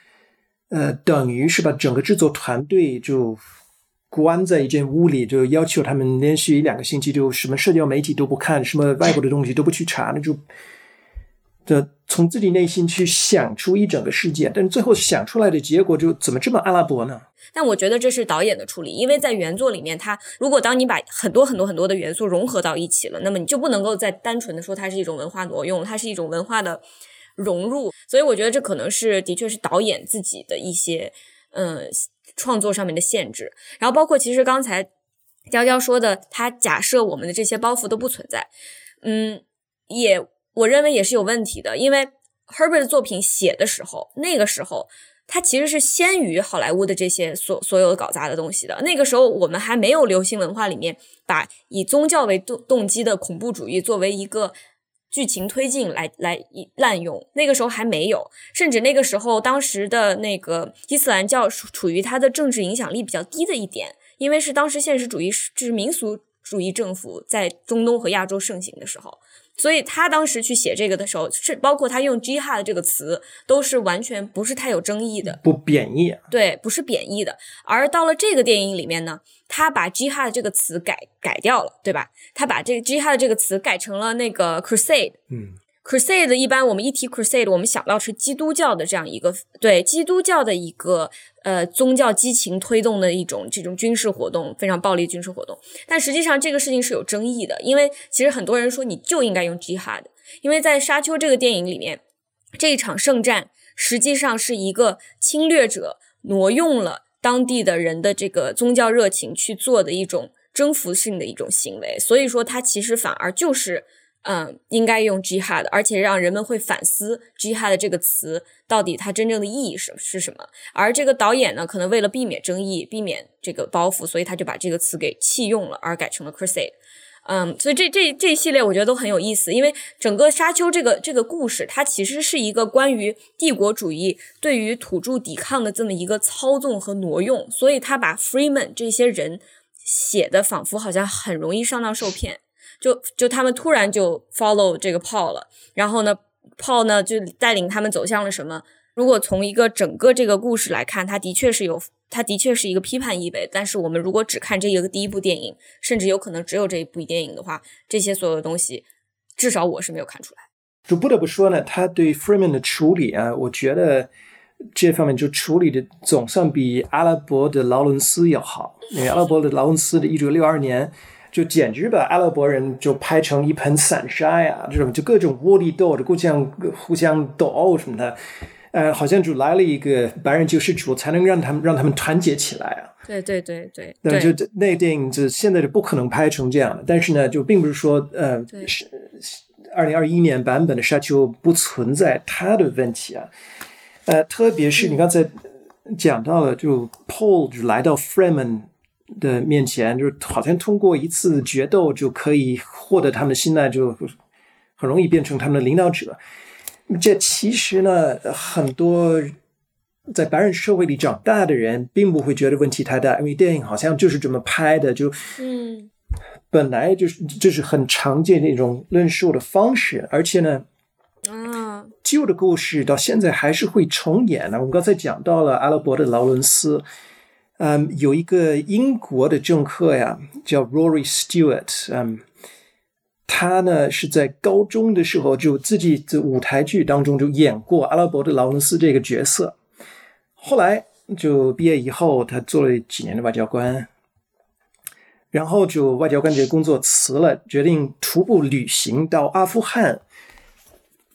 呃，等于是把整个制作团队就关在一间屋里，就要求他们连续一两个星期就什么社交媒体都不看，什么外国的东西都不去查，那就的从自己内心去想出一整个世界，但是最后想出来的结果就怎么这么阿拉伯呢？但我觉得这是导演的处理，因为在原作里面，他如果当你把很多很多很多的元素融合到一起了，那么你就不能够再单纯的说它是一种文化挪用，它是一种文化的融入。所以我觉得这可能是的确是导演自己的一些嗯创作上面的限制。然后包括其实刚才娇娇说的，他假设我们的这些包袱都不存在，嗯，也我认为也是有问题的，因为 Herbert 的作品写的时候，那个时候。它其实是先于好莱坞的这些所所有搞砸的东西的。那个时候，我们还没有流行文化里面把以宗教为动动机的恐怖主义作为一个剧情推进来来滥用。那个时候还没有，甚至那个时候，当时的那个伊斯兰教处于它的政治影响力比较低的一点，因为是当时现实主义就是民族主义政府在中东和亚洲盛行的时候。所以他当时去写这个的时候，是包括他用 “jihad” 这个词，都是完全不是太有争议的，不贬义。对，不是贬义的。而到了这个电影里面呢，他把 “jihad” 这个词改改掉了，对吧？他把这个 “jihad” 这个词改成了那个 “crusade”。嗯。Crusade 一般我们一提 Crusade，我们想到是基督教的这样一个对基督教的一个呃宗教激情推动的一种这种军事活动，非常暴力军事活动。但实际上这个事情是有争议的，因为其实很多人说你就应该用 Jihad，因为在《沙丘》这个电影里面，这一场圣战实际上是一个侵略者挪用了当地的人的这个宗教热情去做的一种征服性的一种行为。所以说，它其实反而就是。嗯，应该用 jihad，而且让人们会反思 jihad 这个词到底它真正的意义是是什么。而这个导演呢，可能为了避免争议、避免这个包袱，所以他就把这个词给弃用了，而改成了 crusade。嗯，所以这这这一系列我觉得都很有意思，因为整个沙丘这个这个故事，它其实是一个关于帝国主义对于土著抵抗的这么一个操纵和挪用，所以他把 freeman 这些人写的仿佛好像很容易上当受骗。就就他们突然就 follow 这个 po 了，然后呢，Paul 呢就带领他们走向了什么？如果从一个整个这个故事来看，它的确是有，它的确是一个批判意味。但是我们如果只看这一个第一部电影，甚至有可能只有这一部电影的话，这些所有的东西，至少我是没有看出来。就不得不说呢，他对 Freeman 的处理啊，我觉得这方面就处理的总算比阿拉伯的劳伦斯要好。因为阿拉伯的劳伦斯的一九六二年。就简直把阿拉伯人就拍成一盆散沙呀！这种就各种窝里斗，互相互相斗殴什么的，呃，好像就来了一个白人救世主，才能让他们让他们团结起来啊！对对对对，那就那电影就现在就不可能拍成这样的。但是呢，就并不是说呃，是二零二一年版本的沙丘不存在它的问题啊，呃，特别是你刚才讲到了，就 Paul 就来到 Freeman。的面前，就是好像通过一次决斗就可以获得他们的信赖，就很容易变成他们的领导者。这其实呢，很多在白人社会里长大的人并不会觉得问题太大，因为电影好像就是这么拍的，就嗯，本来就是这是很常见的一种论述的方式，而且呢，啊，旧的故事到现在还是会重演呢。我们刚才讲到了阿拉伯的劳伦斯。嗯，有一个英国的政客呀，叫 Rory Stewart。嗯，他呢是在高中的时候就自己在舞台剧当中就演过阿拉伯的劳伦斯这个角色。后来就毕业以后，他做了几年的外交官，然后就外交官这个工作辞了，决定徒步旅行到阿富汗，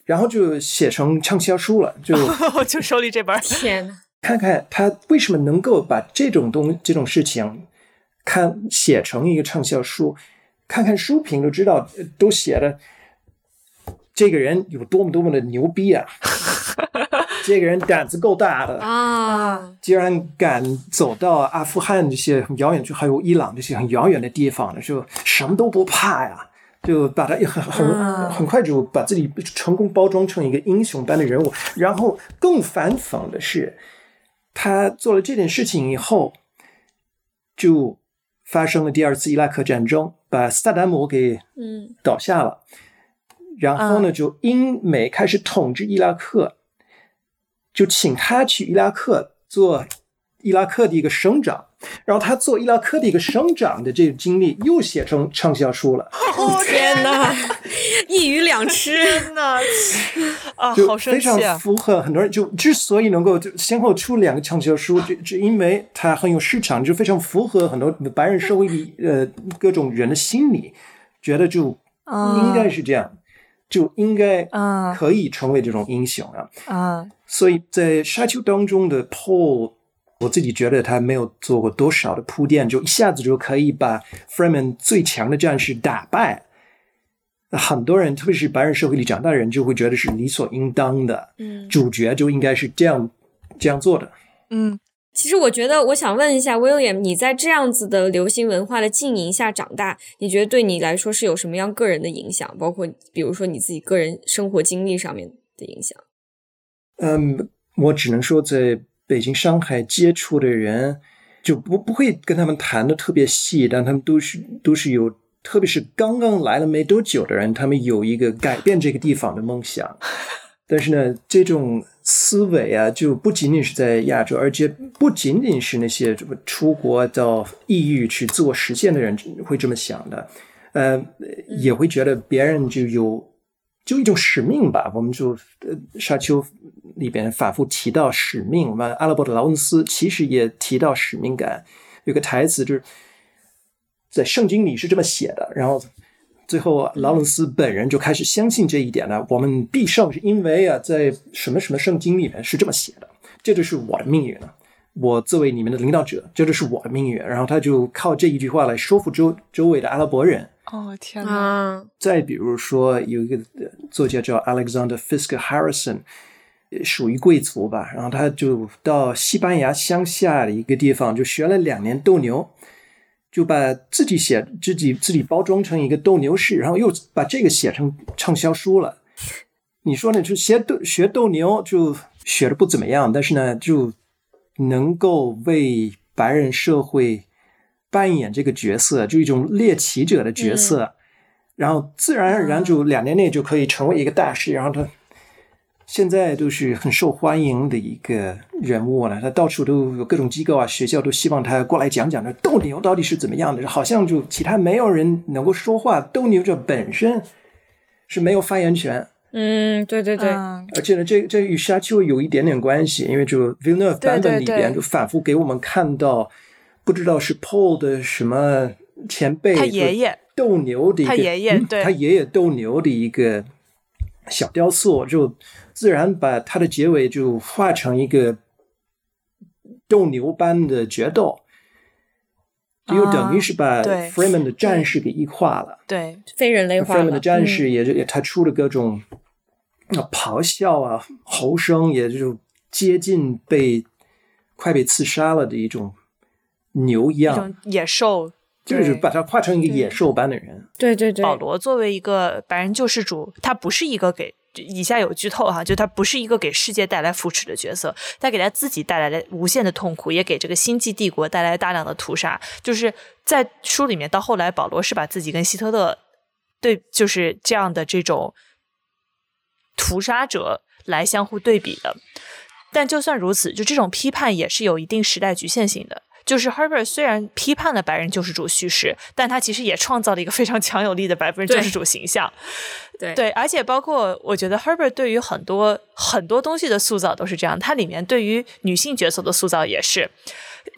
然后就写成畅销书了，就 就手里这本。天呐！看看他为什么能够把这种东这种事情看写成一个畅销书，看看书评就知道，都写的这个人有多么多么的牛逼啊！这个人胆子够大的啊，竟然敢走到阿富汗这些很遥远，就还有伊朗这些很遥远的地方，就什么都不怕呀！就把他很很很快就把自己成功包装成一个英雄般的人物。然后更反讽的是。他做了这件事情以后，就发生了第二次伊拉克战争，把萨达姆给嗯倒下了。然后呢，就英美开始统治伊拉克，就请他去伊拉克做伊拉克的一个省长。然后他做伊拉克的一个生长的这个经历又写成畅销书了。哦天哪，一鱼两吃！天哪，啊，好生非气啊！常符合很多人就之所以能够就先后出两个畅销书，就就因为它很有市场，就非常符合很多白人社会里呃各种人的心理，觉得就应该是这样，就应该啊可以成为这种英雄啊。啊，所以在沙丘当中的 Paul，我自己觉得他没有做过多少的铺垫，就一下子就可以把 Freeman 最强的战士打败。那很多人，特别是白人社会里长大的人，就会觉得是理所应当的。嗯，主角就应该是这样这样做的。嗯，其实我觉得，我想问一下 William，你在这样子的流行文化的浸淫下长大，你觉得对你来说是有什么样个人的影响？包括比如说你自己个人生活经历上面的影响？嗯，我只能说，在北京、上海接触的人，就不不会跟他们谈的特别细，但他们都是都是有，特别是刚刚来了没多久的人，他们有一个改变这个地方的梦想。但是呢，这种思维啊，就不仅仅是在亚洲，而且不仅仅是那些出国到异域去自我实现的人会这么想的，呃，也会觉得别人就有就一种使命吧。我们就呃，沙丘里边反复提到使命嘛，阿拉伯的劳伦斯其实也提到使命感，有个台词就是在圣经里是这么写的，然后最后劳伦斯本人就开始相信这一点了。我们必胜是因为啊，在什么什么圣经里面是这么写的，这就是我的命运了。我作为你们的领导者，这就是我的命运。然后他就靠这一句话来说服周周围的阿拉伯人。哦天哪！啊，再比如说，有一个呃作家叫 Alexander Fisker Harrison，呃属于贵族吧，然后他就到西班牙乡下的一个地方，就学了两年斗牛，就把自己写自己自己包装成一个斗牛士，然后又把这个写成畅销书了。你说呢？就学斗学斗牛，就学的不怎么样，但是呢，就能够为白人社会扮演这个角色，就一种猎奇者的角色，然后自然而然就两年内就可以成为一个大师，然后他现在都是很受欢迎的一个人物了，他到处都有各种机构啊、学校都希望他过来讲讲这斗牛到底是怎么样的，好像就其他没有人能够说话，斗牛者本身是没有发言权。嗯，对对对，嗯而且呢，这这与沙丘有一点点关系，因为就 Villeneuve 版本里边就反复给我们看到，不知道是 Paul 的什么前辈，他爷爷。斗牛的一个，他爷爷他爷爷斗牛的一个小雕塑，就自然把他的结尾就画成一个斗牛般的决斗，就等于是把 Freeman 的战士给异化了。对，非人类化 Freeman 的。战士也就也他出了各种啊咆哮啊吼声，也就接近被快被刺杀了的一种牛一样，一野兽。就是把他画成一个野兽般的人。对对对，保罗作为一个白人救世主，他不是一个给以下有剧透哈，就他不是一个给世界带来扶持的角色，他给他自己带来了无限的痛苦，也给这个星际帝国带来大量的屠杀。就是在书里面，到后来保罗是把自己跟希特勒对，就是这样的这种屠杀者来相互对比的。但就算如此，就这种批判也是有一定时代局限性的。就是 Herbert 虽然批判了白人救世主叙事，但他其实也创造了一个非常强有力的白人救世主形象。对对，而且包括我觉得 Herbert 对于很多很多东西的塑造都是这样，它里面对于女性角色的塑造也是，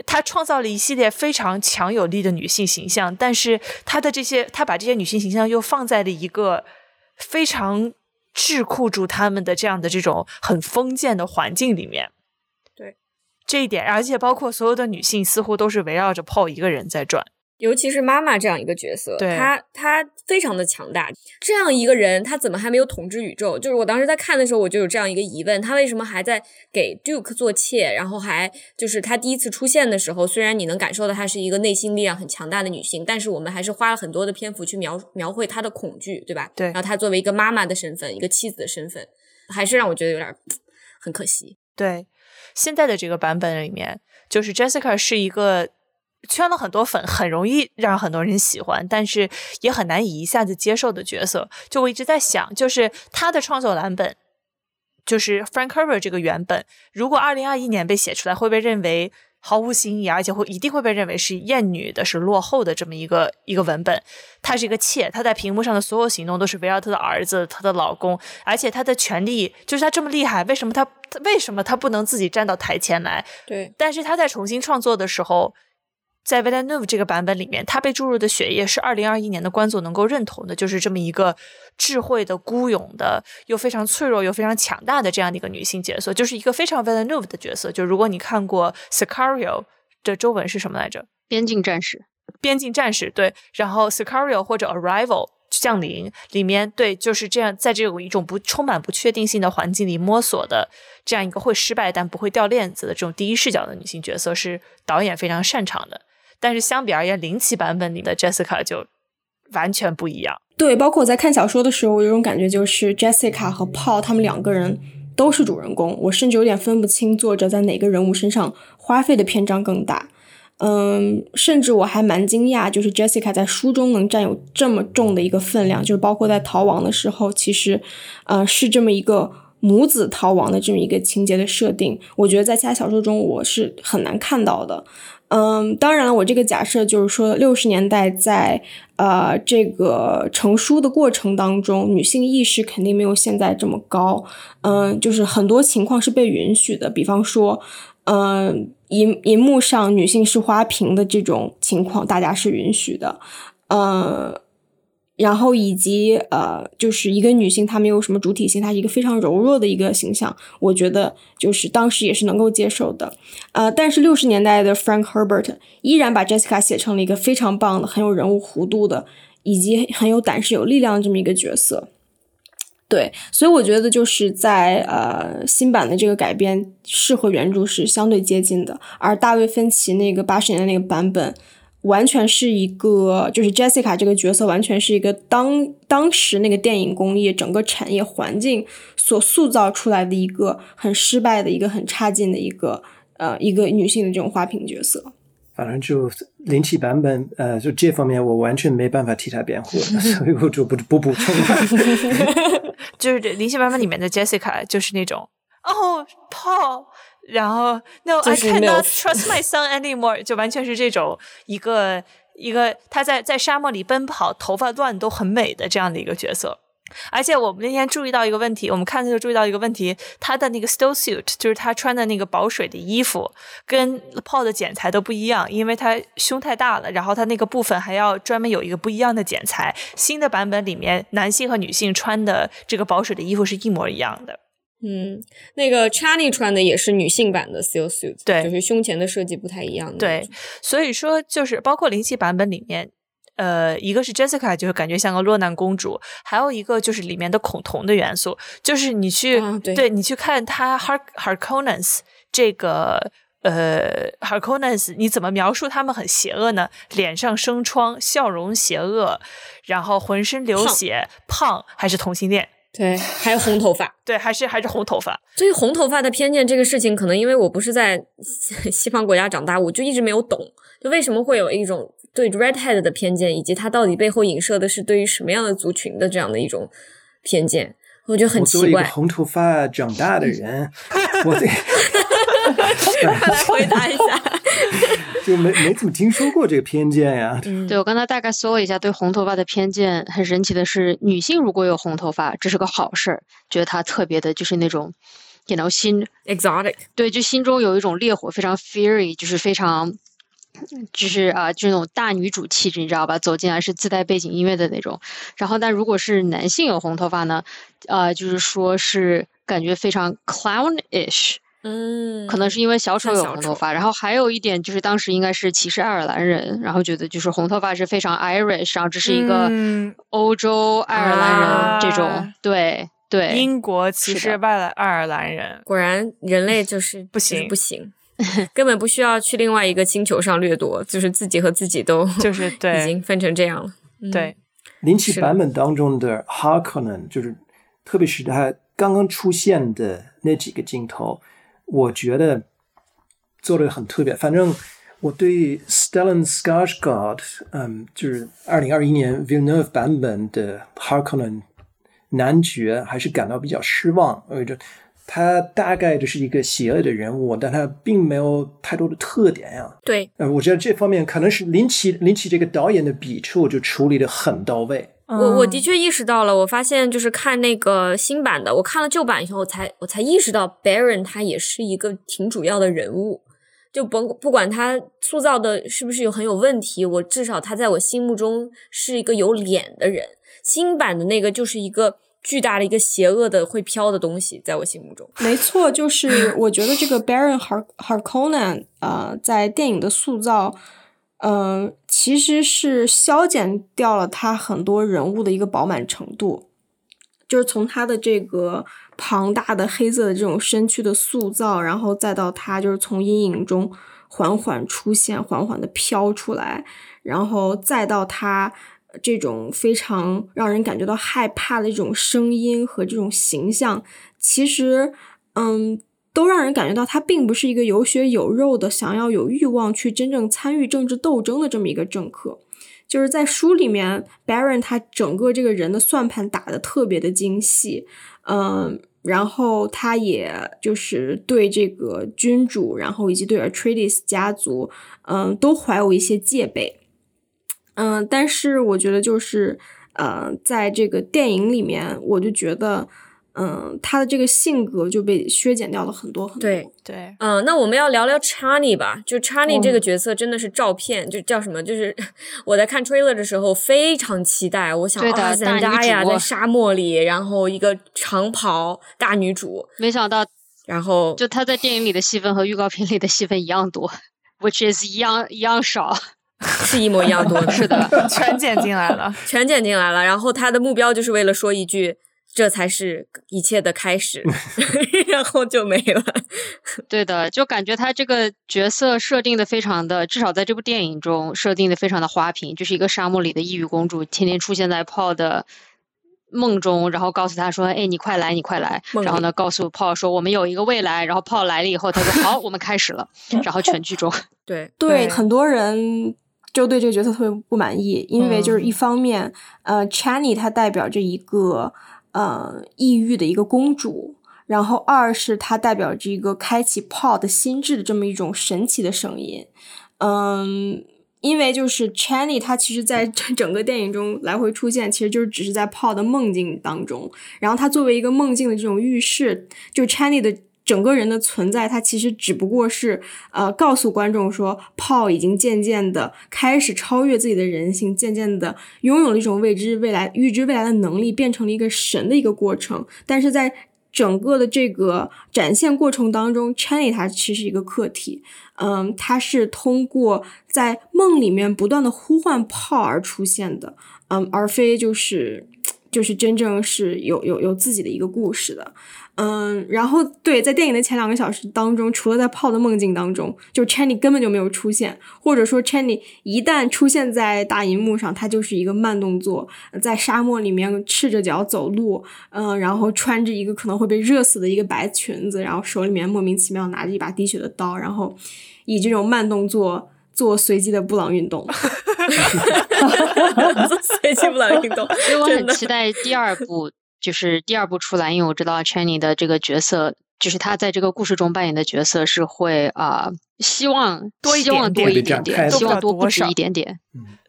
他创造了一系列非常强有力的女性形象，但是他的这些，他把这些女性形象又放在了一个非常桎梏住他们的这样的这种很封建的环境里面。对这一点，而且包括所有的女性似乎都是围绕着 Paul 一个人在转。尤其是妈妈这样一个角色，她她非常的强大。这样一个人，她怎么还没有统治宇宙？就是我当时在看的时候，我就有这样一个疑问：她为什么还在给 Duke 做妾？然后还就是她第一次出现的时候，虽然你能感受到她是一个内心力量很强大的女性，但是我们还是花了很多的篇幅去描描绘她的恐惧，对吧？对然后她作为一个妈妈的身份，一个妻子的身份，还是让我觉得有点 很可惜。对，现在的这个版本里面，就是 Jessica 是一个圈了很多粉，很容易让很多人喜欢，但是也很难以一下子接受的角色。就我一直在想，就是他的创作蓝本，就是 Frank Herbert 这个原本，如果二零二一年被写出来，会被认为毫无新意，而且会一定会被认为是厌女的、是落后的这么一个一个文本。她是一个妾，她在屏幕上的所有行动都是围绕她的儿子、她的老公，而且她的权利就是她这么厉害，为什么她她为什么她不能自己站到台前来？对，但是她在重新创作的时候，在 Villeneuve 这个版本里面，他被注入的血液是二零二一年的观众能够认同的，就是这么一个智慧的、孤勇的，又非常脆弱又非常强大的这样的一个女性角色，就是一个非常 Villeneuve 的角色。就如果你看过 Sicario 的中文是什么来着？边境战士，边境战士对，然后 Sicario 或者 Arrival 降临里面对就是这样，在这种一种不充满不确定性的环境里摸索的这样一个会失败但不会掉链子的这种第一视角的女性角色，是导演非常擅长的。但是相比而言，零七版本里的 Jessica 就完全不一样。对，包括我在看小说的时候，我有种感觉，就是 Jessica 和 Paul 他们两个人都是主人公，我甚至有点分不清作者在哪个人物身上花费的篇章更大。嗯，甚至我还蛮惊讶，就是 Jessica 在书中能占有这么重的一个分量，就是包括在逃亡的时候，其实，呃，是这么一个母子逃亡的这么一个情节的设定，我觉得在其他小说中我是很难看到的。嗯，当然了，我这个假设就是说，六十年代在呃这个成书的过程当中，女性意识肯定没有现在这么高。嗯，就是很多情况是被允许的，比方说，嗯，银银幕上女性是花瓶的这种情况，大家是允许的。嗯，然后以及呃，就是一个女性她没有什么主体性，她是一个非常柔弱的一个形象，我觉得就是当时也是能够接受的。呃，但是六十年代的 Frank Herbert 依然把 Jessica 写成了一个非常棒的、很有人物弧度的，以及很有胆识、有力量的这么一个角色。对，所以我觉得就是在呃新版的这个改编是和原著是相对接近的，而大卫芬奇那个八十年代那个版本。完全是一个，就是 Jessica 这个角色，完全是一个当当时那个电影工业整个产业环境所塑造出来的一个很失败的一个很差劲的一个呃一个女性的这种花瓶角色。反正就零七版本，呃，就这方面我完全没办法替他辩护，所以我就不不补充了。就是这零七版本里面的 Jessica 就是那种哦，Paul。然后，No, I cannot trust my son anymore，就完全是这种一个一个他在在沙漠里奔跑，头发乱都很美的这样的一个角色。而且我们那天注意到一个问题，我们看的时候注意到一个问题，他的那个 still suit，就是他穿的那个保水的衣服，跟 Paul 的剪裁都不一样，因为他胸太大了，然后他那个部分还要专门有一个不一样的剪裁。新的版本里面，男性和女性穿的这个保水的衣服是一模一样的。嗯，那个 Chani 穿的也是女性版的 Seal Suit，对，就是胸前的设计不太一样的。对，所以说就是包括零七版本里面，呃，一个是 Jessica，就是感觉像个落难公主，还有一个就是里面的恐同的元素，就是你去对你去看他 Har Harkonnens 这个呃 Harkonnens，你怎么描述他们很邪恶呢？脸上生疮，笑容邪恶，然后浑身流血，胖还是同性恋？对，还有红头发，对，还是还是红头发。对于红头发的偏见这个事情，可能因为我不是在 西方国家长大，我就一直没有懂，就为什么会有一种对 redhead 的偏见，以及它到底背后影射的是对于什么样的族群的这样的一种偏见，我觉得很奇怪。红头发长大的人，我得 快来回答一下。就没没怎么听说过这个偏见呀。对我刚才大概搜了一下，对红头发的偏见很神奇的是，女性如果有红头发，这是个好事儿，觉得她特别的，就是那种，you know 心 exotic，对，就心中有一种烈火，非常 fiery，就是非常，就是啊，就那种大女主气质，你知道吧？走进来是自带背景音乐的那种。然后，但如果是男性有红头发呢，呃，就是说是感觉非常 clownish。嗯，可能是因为小丑有红头发，然后还有一点就是当时应该是歧视爱尔兰人，然后觉得就是红头发是非常 Irish，然后这是一个欧洲爱尔兰人这种，对对，英国歧视外来爱尔兰人，果然人类就是不行不行，根本不需要去另外一个星球上掠夺，就是自己和自己都就是 对已经分成这样了，对。零七版本当中的 Harkonnen，就是特别是他刚刚出现的那几个镜头。我觉得做的很特别。反正我对 Stellan Skarsgård，嗯，就是二零二一年 Villeneuve 版本的 Harkonnen 男爵，还是感到比较失望。呃，这他大概就是一个邪恶的人物，但他并没有太多的特点呀。对，呃，我觉得这方面可能是林奇林奇这个导演的笔触就处理的很到位。我我的确意识到了，我发现就是看那个新版的，我看了旧版以后，我才我才意识到 Baron 他也是一个挺主要的人物，就不不管他塑造的是不是有很有问题，我至少他在我心目中是一个有脸的人。新版的那个就是一个巨大的一个邪恶的会飘的东西，在我心目中。没错，就是我觉得这个 Baron Har Harkonnen 啊，在电影的塑造。嗯，其实是消减掉了他很多人物的一个饱满程度，就是从他的这个庞大的黑色的这种身躯的塑造，然后再到他就是从阴影中缓缓出现、缓缓的飘出来，然后再到他这种非常让人感觉到害怕的这种声音和这种形象，其实，嗯。都让人感觉到他并不是一个有血有肉的、想要有欲望去真正参与政治斗争的这么一个政客。就是在书里面，Baron 他整个这个人的算盘打得特别的精细，嗯，然后他也就是对这个君主，然后以及对 Atreides 家族，嗯，都怀有一些戒备，嗯，但是我觉得就是，呃，在这个电影里面，我就觉得。嗯，他的这个性格就被削减掉了很多很多。对对，嗯，那我们要聊聊 Chani 吧。就 Chani 这个角色真的是照片，就叫什么？就是 我在看 trailer 的时候非常期待，我想对的啊，大女赞达呀，在沙漠里，然后一个长袍大女主，没想到然后就他在电影里的戏份和预告片里的戏份一样多，which is 一样一样少。是一模一样多的，是的，全剪进来了。全剪进来了。然后他的目标就是为了说一句。这才是一切的开始，然后就没了。对的，就感觉他这个角色设定的非常的，至少在这部电影中设定的非常的花瓶，就是一个沙漠里的异域公主，天天出现在 Paul 的梦中，然后告诉他说：“哎，你快来，你快来。”然后呢，告诉 Paul 说：“我们有一个未来。”然后 Paul 来了以后，他说：“好，我们开始了。”然后全剧终。对对，很多人就对这个角色特别不满意，因为就是一方面，呃 c h a n n y 她代表着一个呃抑郁的一个公主。然后二是它代表着一个开启泡的心智的这么一种神奇的声音，嗯，因为就是 Channy 他其实在 整个电影中来回出现，其实就是只是在泡的梦境当中，然后他作为一个梦境的这种预示，就 Channy 的整个人的存在，他其实只不过是呃告诉观众说泡已经渐渐的开始超越自己的人性，渐渐的拥有了一种未知未来、预知未来的能力，变成了一个神的一个过程，但是在整个的这个展现过程当中，Channy 它其实是一个客体，嗯，它是通过在梦里面不断的呼唤炮而出现的，嗯，而非就是就是真正是有有有自己的一个故事的。嗯，然后对，在电影的前两个小时当中，除了在泡的梦境当中，就 Channy 根本就没有出现，或者说 Channy 一旦出现在大荧幕上，他就是一个慢动作，在沙漠里面赤着脚走路，嗯，然后穿着一个可能会被热死的一个白裙子，然后手里面莫名其妙拿着一把滴血的刀，然后以这种慢动作做随机的布朗运动 做随机布朗运动，所以我很期待第二部。就是第二部出来，因为我知道 Channy 的这个角色，就是他在这个故事中扮演的角色是会啊，希望多希望多一点点，希望多不止一点点，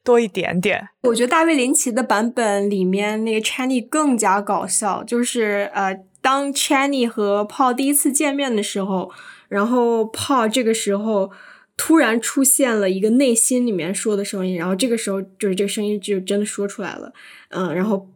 多一点点。我觉得大卫林奇的版本里面那个 Channy 更加搞笑，就是呃，当 Channy 和 Paul 第一次见面的时候，然后 Paul 这个时候突然出现了一个内心里面说的声音，然后这个时候就是这个声音就真的说出来了，嗯，然后。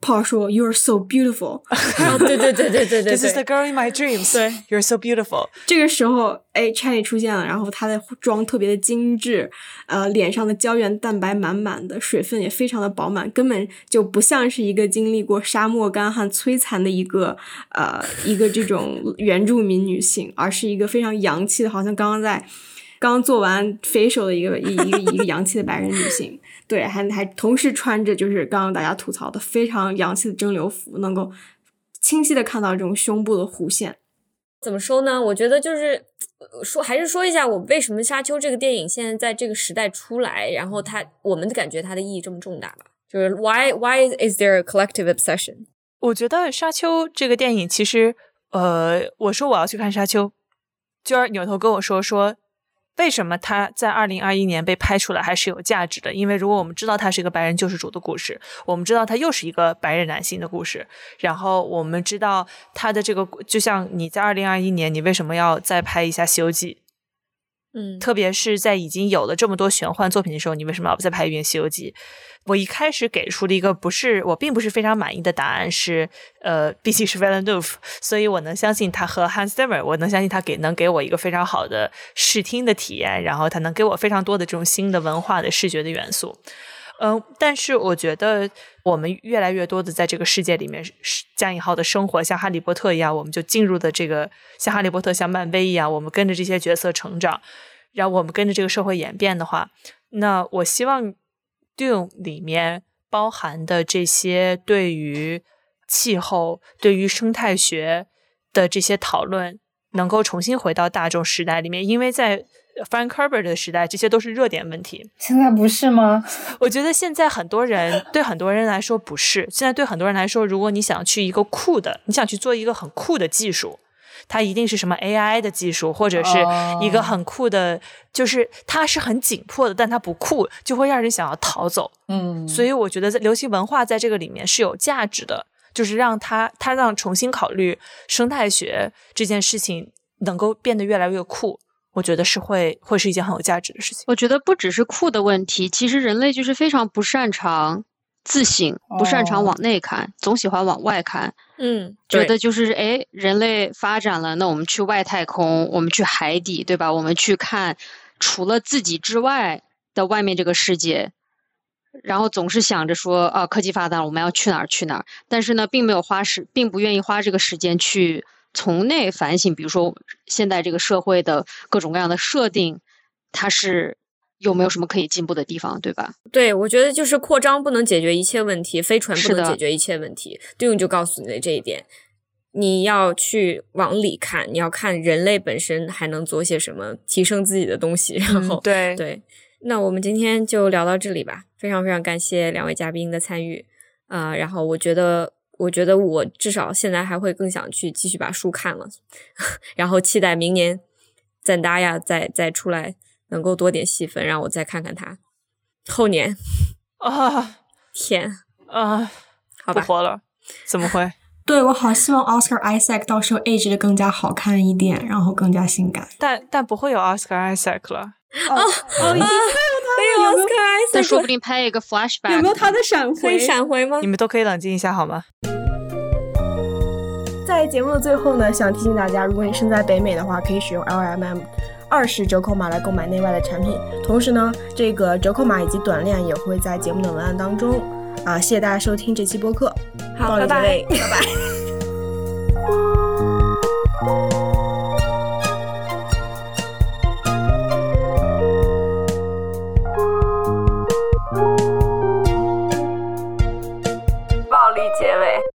Paul 说：“You are so beautiful。”然后对对对对对对，This is the girl in my dreams。对，You're so beautiful。这个时候，哎，Channy 出现了，然后她的妆特别的精致，呃，脸上的胶原蛋白满满的，水分也非常的饱满，根本就不像是一个经历过沙漠干旱摧残的一个呃一个这种原住民女性，而是一个非常洋气的，好像刚刚在刚做完 facial 的一个一一个一个洋气的白人女性。对，还还同时穿着就是刚刚大家吐槽的非常洋气的蒸馏服，能够清晰的看到这种胸部的弧线。怎么说呢？我觉得就是说，还是说一下我为什么《沙丘》这个电影现在在这个时代出来，然后它我们的感觉它的意义这么重大吧？就是 Why Why is there a collective obsession？我觉得《沙丘》这个电影其实，呃，我说我要去看《沙丘》，娟儿扭头跟我说说。为什么他在二零二一年被拍出来还是有价值的？因为如果我们知道他是一个白人救世主的故事，我们知道他又是一个白人男性的故事，然后我们知道他的这个，就像你在二零二一年，你为什么要再拍一下《西游记》？嗯，特别是在已经有了这么多玄幻作品的时候，你为什么要再拍一遍《西游记》？我一开始给出的一个不是我并不是非常满意的答案，是呃，毕竟是 v a l e n d o v e 所以我能相信他和 Hans Zimmer，我能相信他给能给我一个非常好的视听的体验，然后他能给我非常多的这种新的文化的视觉的元素。嗯，但是我觉得我们越来越多的在这个世界里面加引号的生活，像哈利波特一样，我们就进入的这个像哈利波特、像漫威一样，我们跟着这些角色成长，然后我们跟着这个社会演变的话，那我希望。Dune 里面包含的这些对于气候、对于生态学的这些讨论，能够重新回到大众时代里面，因为在 Frank Herbert 的时代，这些都是热点问题。现在不是吗？我觉得现在很多人对很多人来说不是。现在对很多人来说，如果你想去一个酷的，你想去做一个很酷的技术。它一定是什么 AI 的技术，或者是一个很酷的，就是它是很紧迫的，但它不酷，就会让人想要逃走。嗯，所以我觉得在流行文化在这个里面是有价值的。就就是让它它让重新考虑生态学这件事情能够变得越来越酷。我觉得是会会是一件很有价值的事情。我觉得不只是酷的问题，其实人类就是非常不擅长自省，不擅长往内看，总喜欢往外看。嗯，觉得就是哎，人类发展了，那我们去外太空，我们去海底，对吧？我们去看除了自己之外的外面这个世界，然后总是想着说啊，科技发达了，我们要去哪儿去哪儿，但是呢，并没有花时，并不愿意花这个时间去。从内反省，比如说现在这个社会的各种各样的设定，它是有没有什么可以进步的地方，对吧？对，我觉得就是扩张不能解决一切问题，飞船不能解决一切问题。对应就告诉你的这一点，你要去往里看，你要看人类本身还能做些什么，提升自己的东西。然后，对对，那我们今天就聊到这里吧。非常非常感谢两位嘉宾的参与啊，然后我觉得。我觉得我至少现在还会更想去继续把书看了，然后期待明年赞达亚再再出来能够多点戏份，让我再看看他。后年 啊，天啊，好吧，不活了，怎么会？对我好希望 Oscar Isaac 到时候 age 的更加好看一点，然后更加性感。但但不会有 Oscar Isaac 了。哦哦，已经没有 Oscar Isaac，但说不定拍一个 flashback，有没有他的闪回？可以闪回吗？你们都可以冷静一下好吗？在节目的最后呢，想提醒大家，如果你身在北美的话，可以使用 LMM 二十折扣码来购买内外的产品。同时呢，这个折扣码以及短链也会在节目的文案当中。啊，谢谢大家收听这期播客。好，拜拜，拜拜。力结尾。